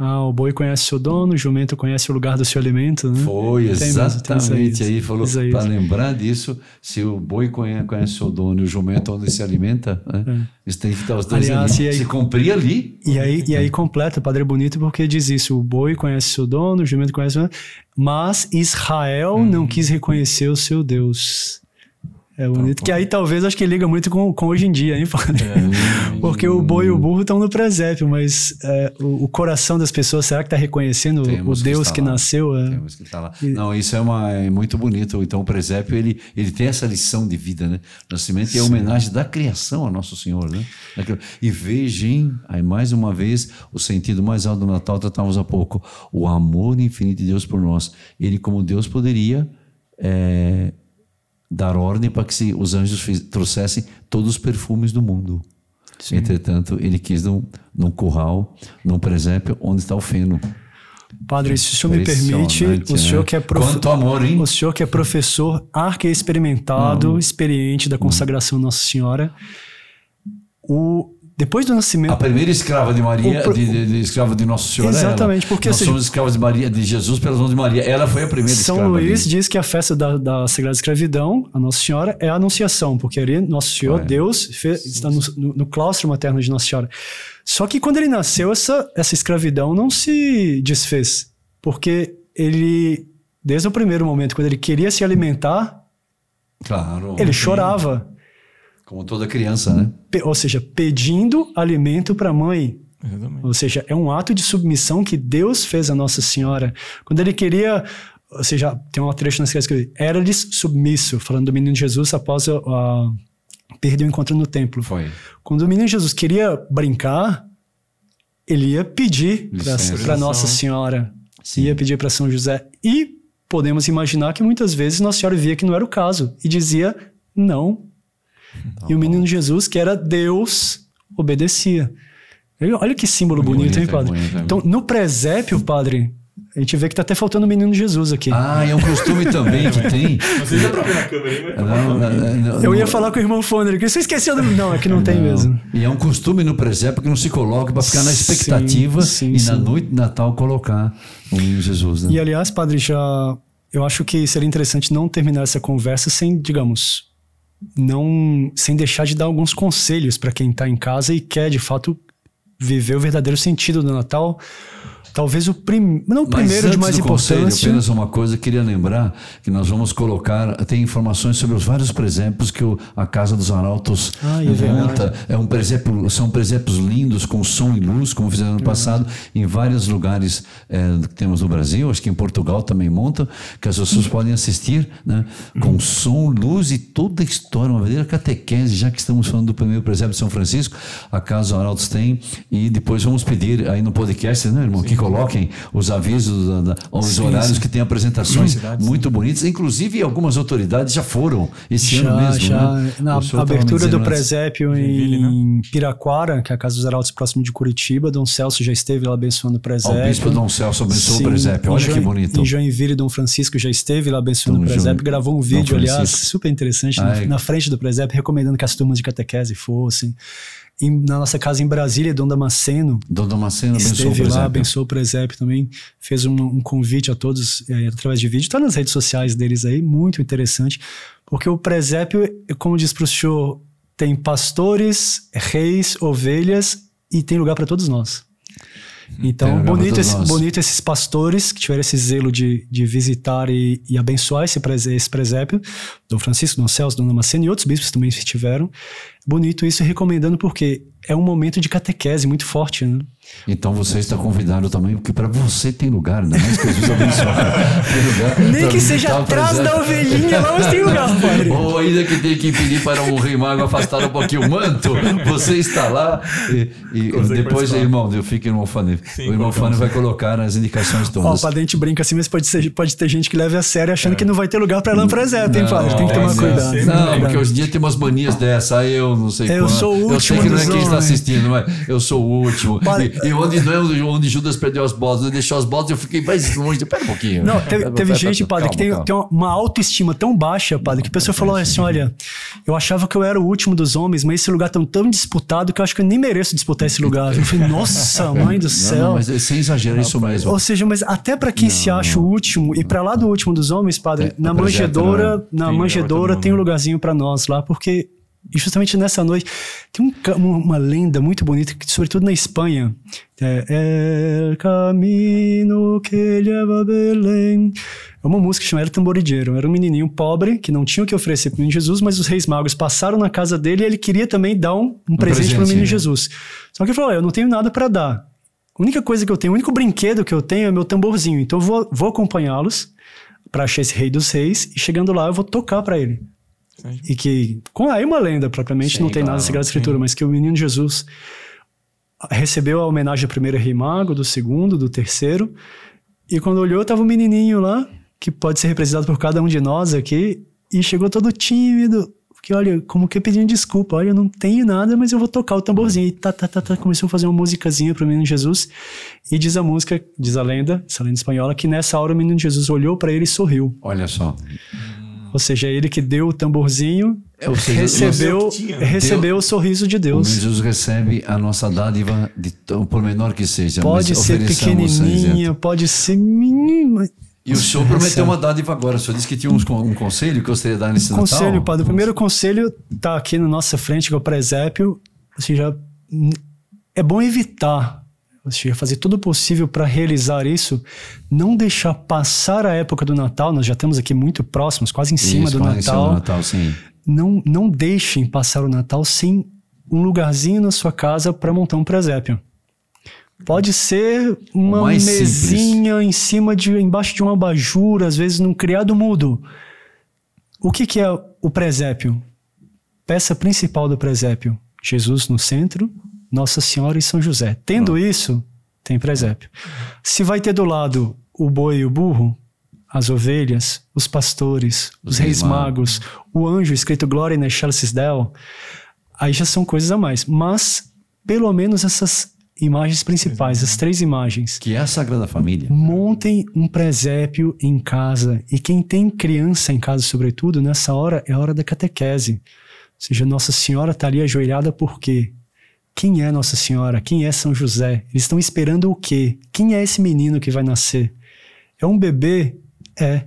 Ah, o boi conhece seu dono, o jumento conhece o lugar do seu alimento, né? Foi, Tem tem exatamente. Aí falou, para lembrar disso, se o boi conhece, conhece o dono e o jumento onde se alimenta, né? eles têm que estar os dois É. Aliás, ali. e aí- Se cumprir ali, E aí, e aí completa, Padre Bonito, porque diz isso: o boi conhece seu dono, o jumento conhece o mas Israel Hum. não quis reconhecer o seu Deus. É bonito. que aí talvez acho que liga muito com, com hoje em dia, hein? [LAUGHS] É. Porque o boi e o burro estão no presépio, mas é, o, o coração das pessoas, será que está reconhecendo o- o Temos que Deus que lá. nasceu? É. temos que lá. Não, isso é, uma, é muito bonito. Então, o presépio, ele, ele tem essa lição de vida, né? Nascimento é a homenagem da criação a Nosso Senhor, né? E vejam, aí mais uma vez, o sentido mais alto do Natal, tratávamos há pouco, o amor infinito de Deus por nós. Ele, como Deus, poderia é, dar ordem para que se, os anjos fiz- trouxessem todos os perfumes do mundo. Entretanto, ele quis num, num curral, num presépio, onde está o feno. Padre, se o senhor me permite, o senhor né? que é prof... Quanto amor, hein? O senhor que é professor arque-experimentado, experiente da consagração Nossa Senhora, o... depois do nascimento... A primeira escrava de Maria, pro- de, de- de escrava de Nossa Senhora. Exatamente, porque, nós seja, somos escravos de Maria, de Jesus pelas mãos de Maria. Ela foi a primeira São escrava. Luís ali. diz que a festa da, da Sagrada Escravidão, a Nossa Senhora, é a Anunciação, porque ali Nosso Senhor, Olha. Deus, fez- está no, no, claustro materno de Nossa Senhora. Só que quando ele nasceu, essa, essa escravidão não se desfez, porque ele, desde o primeiro momento, quando ele queria se alimentar, Claro. ele chorava. Como toda criança, né? Ou seja, pedindo alimento para a mãe. Exatamente. Ou seja, é um ato de submissão que Deus fez a Nossa Senhora. Quando ele queria, ou seja, tem um trecho na escritura que era-lhes submisso, falando do menino Jesus após a, a, perder o encontro no templo. Foi. Quando o menino Jesus queria brincar, ele ia pedir para Nossa Senhora, ia pedir para São José. E podemos imaginar que muitas vezes Nossa Senhora via que não era o caso e dizia não. E o menino Jesus, que era Deus, obedecia. E Olha que símbolo bonito, Bonito, hein, é padre? bonito, é então, no presépio, padre, a gente vê que tá até faltando o menino Jesus aqui. Ah, é um costume também que tem. Pra ver na câmera aí, mas... Não, não, não, Eu ia falar com o irmão Foner, que você esqueceu do... Não, é que não tem Não. mesmo. E é um costume no presépio que não se coloca para ficar na Sim, expectativa sim, e na sim. noite de Natal colocar o menino Jesus, né? E aliás, padre, já eu acho que seria interessante não terminar essa conversa sem, digamos, não sem deixar de dar alguns conselhos para quem está em casa e quer de fato viver o verdadeiro sentido do Natal. Talvez o prim... não o primeiro de mais do conselho, importância. apenas uma coisa, eu queria lembrar que nós vamos colocar, tem informações sobre os vários presépios que o- a Casa dos Arautos Ah, é monta. É um presépio, são presépios lindos, com som e luz, como fizeram no passado, em vários lugares eh, que temos no Brasil, acho que em Portugal também montam, que as pessoas podem assistir, né, com som, luz e toda a história, uma verdadeira catequese, já que estamos falando do primeiro presépio de São Francisco, a Casa dos Arautos tem, e depois vamos pedir aí no podcast, né, irmão, que coloquem os avisos, os Sim, horários sim. que tem apresentações Cidades, muito bonitas, inclusive algumas autoridades já foram esse ano Já, mesmo. já. né? Na O abertura do antes. presépio Joinville, em Piraquara, que é a Casa dos Arautos próximo de Curitiba, Dom Celso já esteve lá abençoando o presépio. Ao bispo Dom Celso abençoou Sim, o presépio. em Olha que bonito. Em Joinville, Dom Francisco já esteve lá abençoando Dom o presépio, Join- gravou um vídeo, aliás, super interessante, Ai. na frente do presépio, recomendando que as turmas de catequese fossem. Em- na nossa casa em Brasília, Dom Damasceno Dom Damasceno abençoou o esteve lá, abençoou o presépio também, fez um, um convite a todos eh, através de vídeo, está nas redes sociais deles aí, muito interessante, porque o presépio, como diz para o senhor, tem pastores, reis, ovelhas e tem lugar para todos nós. Então, pra bonito, esse- bonito esses pastores que tiveram esse zelo de, de visitar e, e abençoar esse, prese- esse presépio. Dom Francisco, Dom Celso, Dom Damasceno e outros bispos também tiveram. Bonito isso, recomendando porque é um momento de catequese muito forte, né? Então você está convidado também, porque para você tem lugar, ainda mais que Jesus abençoe. [LAUGHS] Nem que seja atrás da ovelhinha, lá mas tem lugar, padre. Ou ainda que tem que pedir para o rei mago afastar um pouquinho o manto, você está lá e, e depois, participar. irmão, eu fico irmão Fane. Sim, O irmão. Fane vai colocar as indicações Ó, o todas. padre a gente brinca assim, mas pode, ser, pode ter gente que leve a sério achando que não vai ter lugar pra ela no presépio, hein, padre? Tem que tomar não, cuidado. Não, tem. porque hoje em dia tem umas manias dessa, aí eu não sei Eu quanto. sou o Eu sei último que não é quem está assistindo, mas eu sou o último. Padre- E, onde, não é onde- Judas perdeu as bolas, deixou as bolas eu fiquei mais longe. Pera um pouquinho. Não, teve, Pera, teve pera, gente, padre, que tem, calma, tem uma- autoestima tão baixa, padre, que a pessoa falou assim: olha, eu achava que eu era o último dos homens, mas esse lugar tão tão disputado que eu acho que eu nem mereço disputar esse lugar. Eu falei, nossa, [LAUGHS] mãe do Não, céu. não, mas é sem exagero, é isso mesmo. Ou seja, mas até pra quem se acha o último e pra lá do último dos homens, padre, É, na manjedoura, né? na Tem, manjedoura tem um lugarzinho pra nós lá, porque e justamente nessa noite tem um uma, lenda muito bonita, que, sobretudo na Espanha, é El Camino que leva a Belém. É uma música que chama Era Tamborideiro. Era um menininho pobre que não tinha o que oferecer para o menino Jesus, mas os reis magos passaram na casa dele e ele queria também dar um, um presente para o menino né? Jesus. Só que ele falou: "Olha, Eu não tenho nada para dar. A única coisa que eu tenho, o único brinquedo que eu tenho é meu tamborzinho. Então eu vou, vou acompanhá-los para achar esse rei dos reis e chegando lá eu vou tocar para ele. E que, com aí uma lenda propriamente, Sim, não tem nada na claro, Sagrada Escritura, mas que o menino Jesus recebeu a homenagem do primeiro rei mago, do segundo, do terceiro, e quando olhou tava um menininho lá, que pode ser representado por cada um de nós aqui, e chegou todo tímido, que olha, como que pedindo desculpa, olha, eu não tenho nada, mas eu vou tocar o tamborzinho. E tá, tá, tá, tá, começou a fazer uma musicazinha pro menino Jesus, e diz a música, diz a lenda, essa lenda espanhola, que nessa hora o menino Jesus olhou para ele e sorriu. Olha só. Ou seja, ele que deu o tamborzinho, É, ou seja, recebeu, recebeu o sorriso de Deus. Jesus recebe a nossa dádiva, de tão, por menor que seja. Pode ser pequenininha, pode ser mínima. E o senhor prometeu uma dádiva agora. O senhor disse que tinha uns um conselho que gostaria de dar nesse Conselho, Natal. padre. O primeiro conselho tá aqui na nossa frente, que é o presépio. Ou seja, n- é bom evitar, ou seja, fazer tudo possível para realizar isso. Não deixar passar a época do Natal. Nós já estamos aqui muito próximos, quase em cima Isso, do quase em cima Natal. do Natal, sim. não, não deixem passar o Natal sem um lugarzinho na sua casa para montar um presépio. Pode ser uma mesinha em cima de embaixo de um abajur, às vezes num criado mudo. O que, que é o presépio? Peça principal do presépio: Jesus no centro, Nossa Senhora e São José. Tendo isso, tem presépio. Se vai ter do lado o boi e o burro, as ovelhas, os pastores, os, Os reis magos, o anjo escrito Glória in excelsis Deo, aí já são coisas a mais. Mas, pelo menos essas imagens principais, as três imagens, Que é a Sagrada Família. Montem um presépio em casa. E quem tem criança em casa, sobretudo, nessa hora é a hora da catequese. Ou seja, Nossa Senhora está ali ajoelhada por quê? Quem é Nossa Senhora? Quem é São José? Eles estão esperando o quê? Quem é esse menino que vai nascer? É um bebê? É.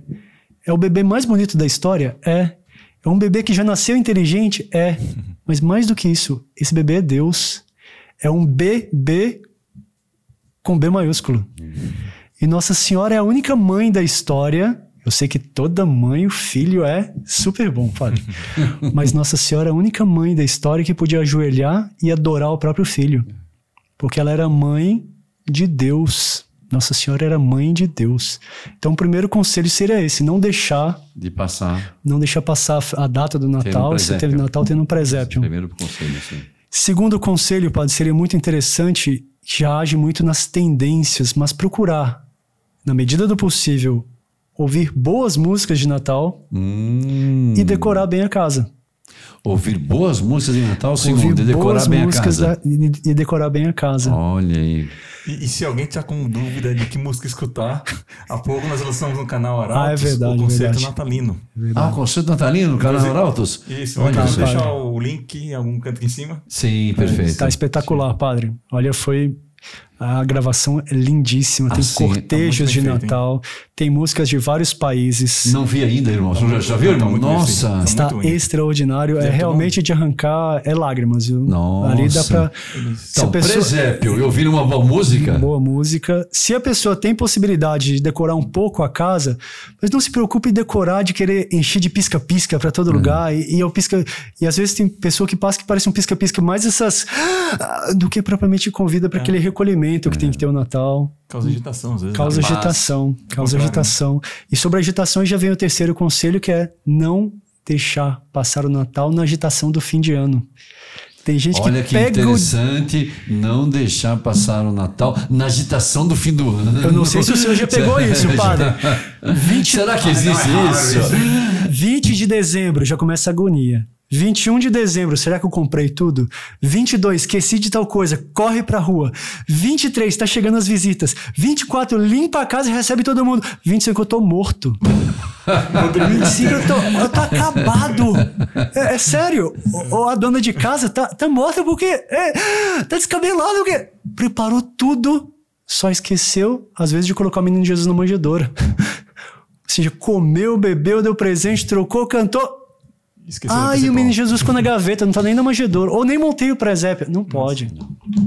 É o bebê mais bonito da história? É. É um bebê que já nasceu inteligente? É. [LAUGHS] Mas mais do que isso, esse bebê é Deus. É um bebê com B maiúsculo. E Nossa Senhora é a única mãe da história. Eu sei que toda mãe, o filho é super bom, padre. [LAUGHS] Mas Nossa Senhora é a única mãe da história que podia ajoelhar e adorar o próprio filho. Porque ela era mãe de Deus. Nossa Senhora era mãe de Deus. Então, o primeiro conselho seria esse: não deixar, De passar. não deixar passar a data do Natal. Se presépio. teve Natal, tendo um presépio. Primeiro conselho, sim. Segundo conselho, padre, seria muito interessante, já age muito nas tendências, mas procurar, na medida do possível, ouvir boas músicas de Natal Hum. e decorar bem a casa. Ouvir boas músicas de Natal, segundo, ouvir e decorar boas bem a casa. da- e, e decorar bem a casa. Olha aí. E, e se alguém tá com dúvida de que música escutar, há pouco nós lançamos no canal Arautos Ah, é verdade, o concerto verdade. natalino. Ah, o concerto natalino no canal Arautos? Isso, Olha vamos só. deixar o link em algum canto aqui em cima. Sim, perfeito. Tá espetacular, padre. Olha, foi. A gravação é lindíssima. Tem Ah, sim, tá cortejos muito de feito, hein? Natal, tem músicas de vários países. Não vi ainda, irmão. Você já, já viu, tá irmão? bem Nossa. Está muito extraordinário. É tá realmente de arrancar é lágrimas, viu? Nossa. Ali dá pra. Então, pessoa- presépio e ouvir uma boa música. Boa música. Se a pessoa tem possibilidade de decorar um pouco a casa, mas não se preocupe em decorar de querer encher de pisca-pisca pra Hum. todo lugar. E, e é o pisca. E às vezes tem pessoa que passa que parece um pisca-pisca mais essas. ah, do que propriamente convida É. para aquele recolhimento que tem que ter o Natal. Causa agitação, às vezes. Causa né? Mas- agitação. Causa agitação. E sobre agitação já vem o terceiro conselho, que é não deixar passar o Natal na agitação do fim de ano. Tem gente Olha que que pega o interessante não deixar passar o Natal na agitação do fim do ano. Eu não sei se o senhor já pegou [LAUGHS] isso, padre. 20, Será que existe não, é isso. 20 de dezembro já começa a agonia. 21 de dezembro, será que eu comprei tudo? 22, esqueci de tal coisa, corre pra rua. 23, tá chegando as visitas. 24, limpa a casa e recebe todo mundo. 25, eu tô morto. [LAUGHS] 25, eu tô, eu tô acabado. É, é sério. Ou a dona de casa tá, tá morta porque. é, tá descabelada porque. Preparou tudo, só esqueceu, às vezes, de colocar o menino Jesus na manjedoura. Ou seja, comeu, bebeu, deu presente, trocou, cantou. Esqueceu Ah, e o menino Jesus ficou na gaveta, não tá nem na manjedoura. Ou nem montei o presépio. Não pode.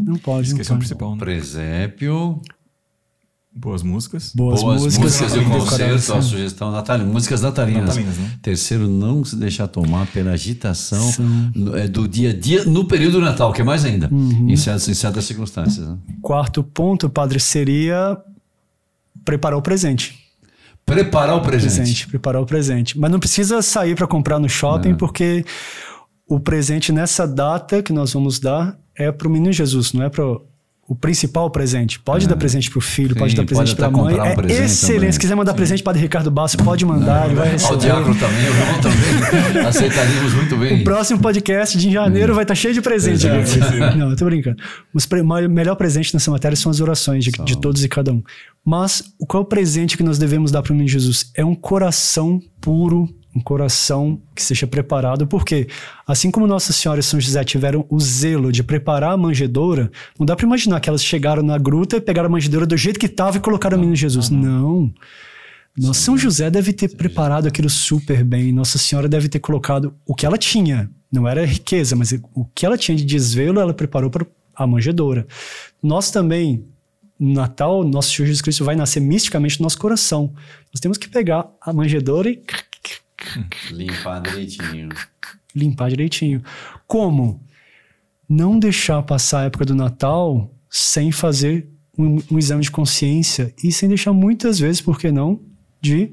Não pode, não Esqueceu o pode. principal, né? Presépio, Boas músicas. Boas, boas músicas. músicas e o concerto, a sugestão natalina, músicas natalinas. Natalinas, né? Terceiro, não se deixar tomar pela agitação no- é, do dia a dia no período do Natal, que é mais ainda, Uhum. em, certas, em certas circunstâncias. né? Quarto ponto, padre, seria preparar o presente. Preparar o presente. presente, preparar o presente. Mas não precisa sair para comprar no shopping, porque o presente nessa data que nós vamos dar é para o menino Jesus, não é para o principal presente. Pode dar presente para o filho, É. Sim, pode dar presente pode para a até mãe. um É presente excelente. também. Se quiser mandar presente para Ricardo Basso, pode mandar, ele vai Ao receber. diácono também, o irmão também. [LAUGHS] Aceitaríamos muito bem. O próximo podcast de janeiro vai estar cheio de presente. [LAUGHS] Não, eu tô brincando. Ma- melhor presente nessa matéria são as orações de, de todos e cada um. Mas o qual é o presente que nós devemos dar para o menino Jesus? É um coração puro, um coração que seja preparado. Porque assim como Nossa Senhora e São José tiveram o zelo de preparar a manjedoura, não dá para imaginar que elas chegaram na gruta e pegaram a manjedoura do jeito que estava e colocaram o menino Jesus. Não. Nossa, São José deve ter preparado aquilo super bem. Nossa Senhora deve ter colocado o que ela tinha. Não era riqueza, mas o que ela tinha de desvelo, ela preparou para a manjedoura. Nós também, no Natal, nosso Senhor Jesus Cristo vai nascer misticamente no nosso coração. Nós temos que pegar a manjedoura e Limpar direitinho. limpar direitinho. Como? Não deixar passar a época do Natal sem fazer um, um exame de consciência e sem deixar muitas vezes, por que não, de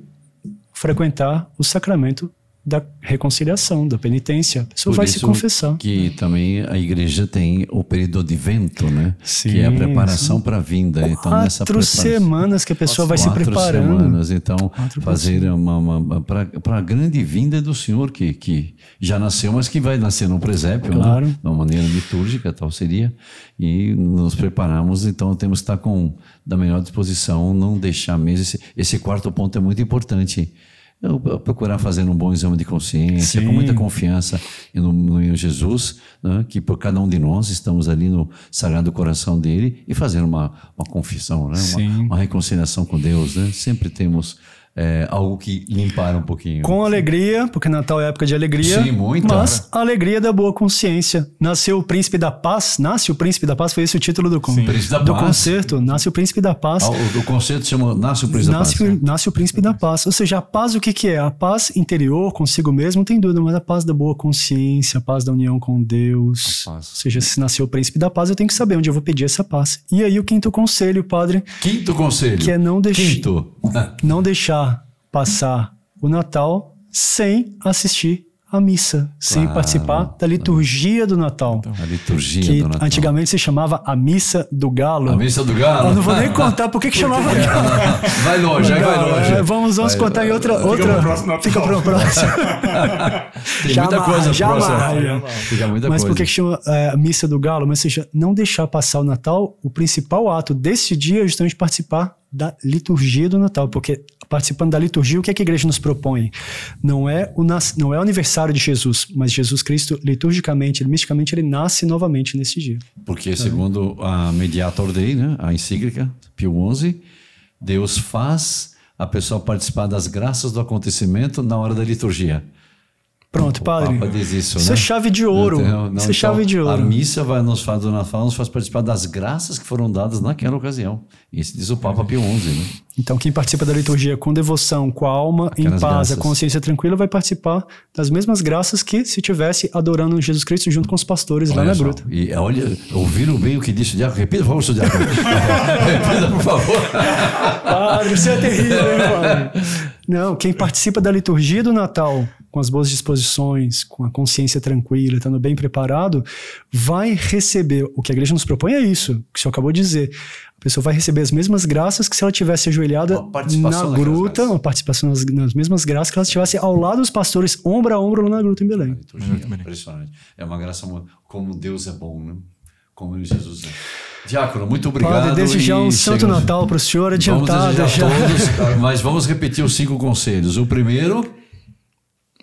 frequentar o sacramento da reconciliação, da penitência. A pessoa Por vai se confessar. Que também a igreja tem o período de vento, né? Sim, que é a preparação para a vinda. Então, nessa Quatro preparação- semanas que a pessoa vai se Quatro preparando. semanas, então, Quatro fazer uma, uma, para a grande vinda do Senhor, que, que já nasceu, mas que vai nascer no presépio, Claro. né? de uma maneira litúrgica, tal seria. E nos preparamos, então temos que estar com da melhor disposição, não deixar mesmo. Esse, esse quarto ponto é muito importante. Eu, eu procurar fazer um bom exame de consciência, Sim. com muita confiança no, no Jesus, né? que por cada um de nós estamos ali no Sagrado Coração dele e fazer uma, uma confissão, né? Uma, uma reconciliação com Deus. Né? Sempre temos é, algo que limpar um pouquinho. Com alegria, porque Natal é época de alegria. Sim, muita. Mas a alegria da boa consciência. Nasceu o príncipe da paz, nasce o príncipe da paz, foi esse o título do, con Príncipe da do Paz. concerto. Nasce o príncipe da paz. Ah, O, o conceito chama Nasce o Príncipe da Nasce, Paz. né? o- nasce o príncipe da paz. Ou seja, a paz o que, que é? A paz interior consigo mesmo, não tem dúvida, mas a paz da boa consciência, a paz da união com Deus. Ou seja, se nasceu o príncipe da paz, eu tenho que saber onde eu vou pedir essa paz. E aí o quinto conselho, padre, Quinto conselho. que é não, deix Quinto. não deixar passar o Natal sem assistir à missa, sem Claro. participar da liturgia do Natal. A liturgia que do Natal. antigamente se chamava a missa do galo. A missa do galo. Eu não vou nem contar por que que chamava galo. Vai longe, aí vai longe. É, vamos vamos Vai- contar em outra. Fica outra... próximo Natal. Fica pro próximo. [LAUGHS] Tem Já muita coisa já próxima. amarra. Fica muita Mas coisa. por que que chama é, a missa do galo? Mas seja, não deixar passar o Natal, o principal ato desse dia é justamente participar da liturgia do Natal, porque participando da liturgia, o que, é que a igreja nos propõe? Não é o, nas... não é o aniversário de Jesus, mas Jesus Cristo, liturgicamente, misticamente, ele nasce novamente nesse dia. Porque segundo a Mediator Dei, né, a encíclica Pio XI, Deus faz a pessoa participar das graças do acontecimento na hora da liturgia. Pronto, O padre. Papa diz isso, Isso né? é chave de ouro. Não, não, Isso é chave então, de A ouro. missa vai nos faz, do Natal nos faz participar das graças que foram dadas naquela ocasião. Isso diz o Papa Pio XI, né? Então, quem participa da liturgia com devoção, com a alma em Aquelas paz, graças. a consciência tranquila, vai participar das mesmas graças que se tivesse adorando Jesus Cristo junto com os pastores lá Olha na só. gruta. E olha, ouviram bem o que disse o Diácono? Repita, por favor, Diácono. [LAUGHS] Repita, por favor. Padre, você é terrível, hein, padre? Não, quem participa da liturgia do Natal com as boas disposições, com a consciência tranquila, estando bem preparado, vai receber. O que a igreja nos propõe é isso, o que o senhor acabou de dizer. A pessoa vai receber as mesmas graças que se ela tivesse ajoelhada na gruta, uma participação nas, nas mesmas graças que ela estivesse ao lado dos pastores, ombro a ombro lá na gruta em Belém. Liturgia, impressionante. É uma graça, como Deus é bom, né? Como Jesus é. Diácono, muito obrigado. Padre, desde já um e Santo chegamos- Natal para o senhor Vamos adiantado. desejar já. todos, mas vamos repetir os cinco conselhos. O primeiro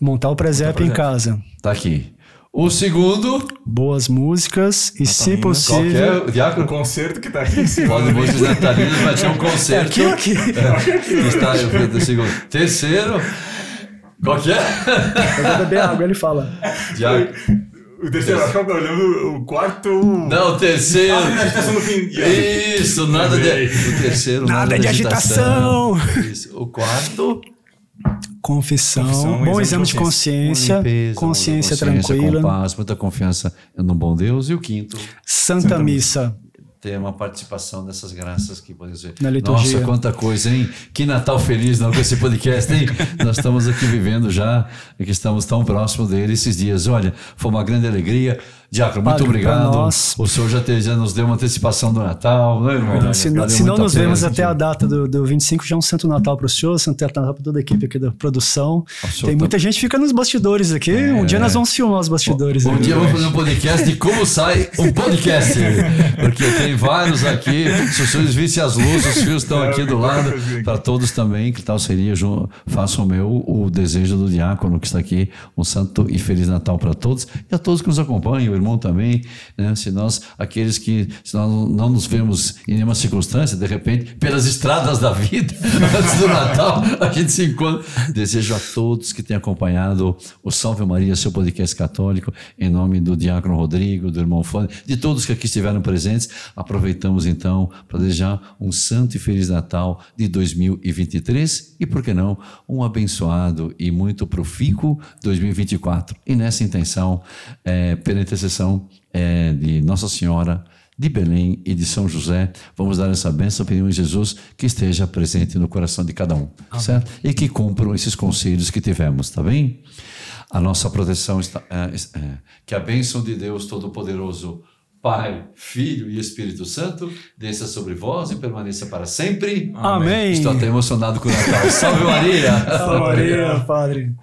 Montar o presépio em casa. está aqui. O segundo, Boas músicas e, se que possível. é? O concerto que tá aqui em cima. pode músicas natalinas, vai ter um concerto. Aqui ou aqui? que está ao segundo. Terceiro, qual que é? Eu vou beber água, ele fala. Diácono. O terceiro, acho que olhando o quarto. Não, o terceiro. Ah, agitação no fim. Isso, nada de. O terceiro, nada, Nada de agitação. Isso. O quarto. Confissão, Confissão, bom exame exame de consciência, limpeza, consciência, muita tranquila, paz, muita confiança no bom Deus. E o quinto, Santa Missa. ter uma participação dessas graças que podem ser. Na liturgia. Nossa, quanta coisa, hein? Que Natal feliz não, com esse podcast, hein? Nós estamos aqui vivendo já e que estamos tão próximo dele esses dias. Olha, foi uma grande alegria. Diácono, muito obrigado. O senhor já, te- já nos deu uma antecipação do Natal, não é, irmão? Se, não- se não muito a nos pena. vemos até a data do, do 25, já é um Santo Natal para o senhor, Santo Natal para toda a equipe aqui da produção. Tem tá- muita gente que fica nos bastidores aqui. Um dia nós vamos filmar os bastidores. Um aqui. dia eu vou fazer um podcast de como sai um podcast. Porque tem vários aqui. Se os senhores vissem as luzes, os fios estão aqui do lado. Para todos também, que tal seria, façam o meu, o desejo do diácono que está aqui. Um santo e feliz Natal para todos. E a todos que nos acompanham, irmão também, né? Se nós, aqueles que se nós não nos vemos em nenhuma circunstância, de repente, pelas estradas da vida, [LAUGHS] antes do Natal, a gente se encontra. Desejo a todos que tenham acompanhado o Salve Maria, seu podcast católico, em nome do Diácono Rodrigo, do irmão Fone, de todos que aqui estiveram presentes, aproveitamos então para desejar um santo e feliz Natal de 2023 e, por que não, um abençoado e muito profícuo 2024. E nessa intenção, é, pela intercessão é, de Nossa Senhora, de Belém e de São José, vamos dar essa bênção, pedimos Jesus que esteja presente no coração de cada um, Amém. certo? E que cumpram esses conselhos que tivemos, tá bem? A nossa proteção está, é, é, que a bênção de Deus Todo-Poderoso, Pai, Filho e Espírito Santo, desça sobre vós e permaneça para sempre. Amém. Estou até emocionado com o Natal. Salve Maria! Salve Maria, Padre.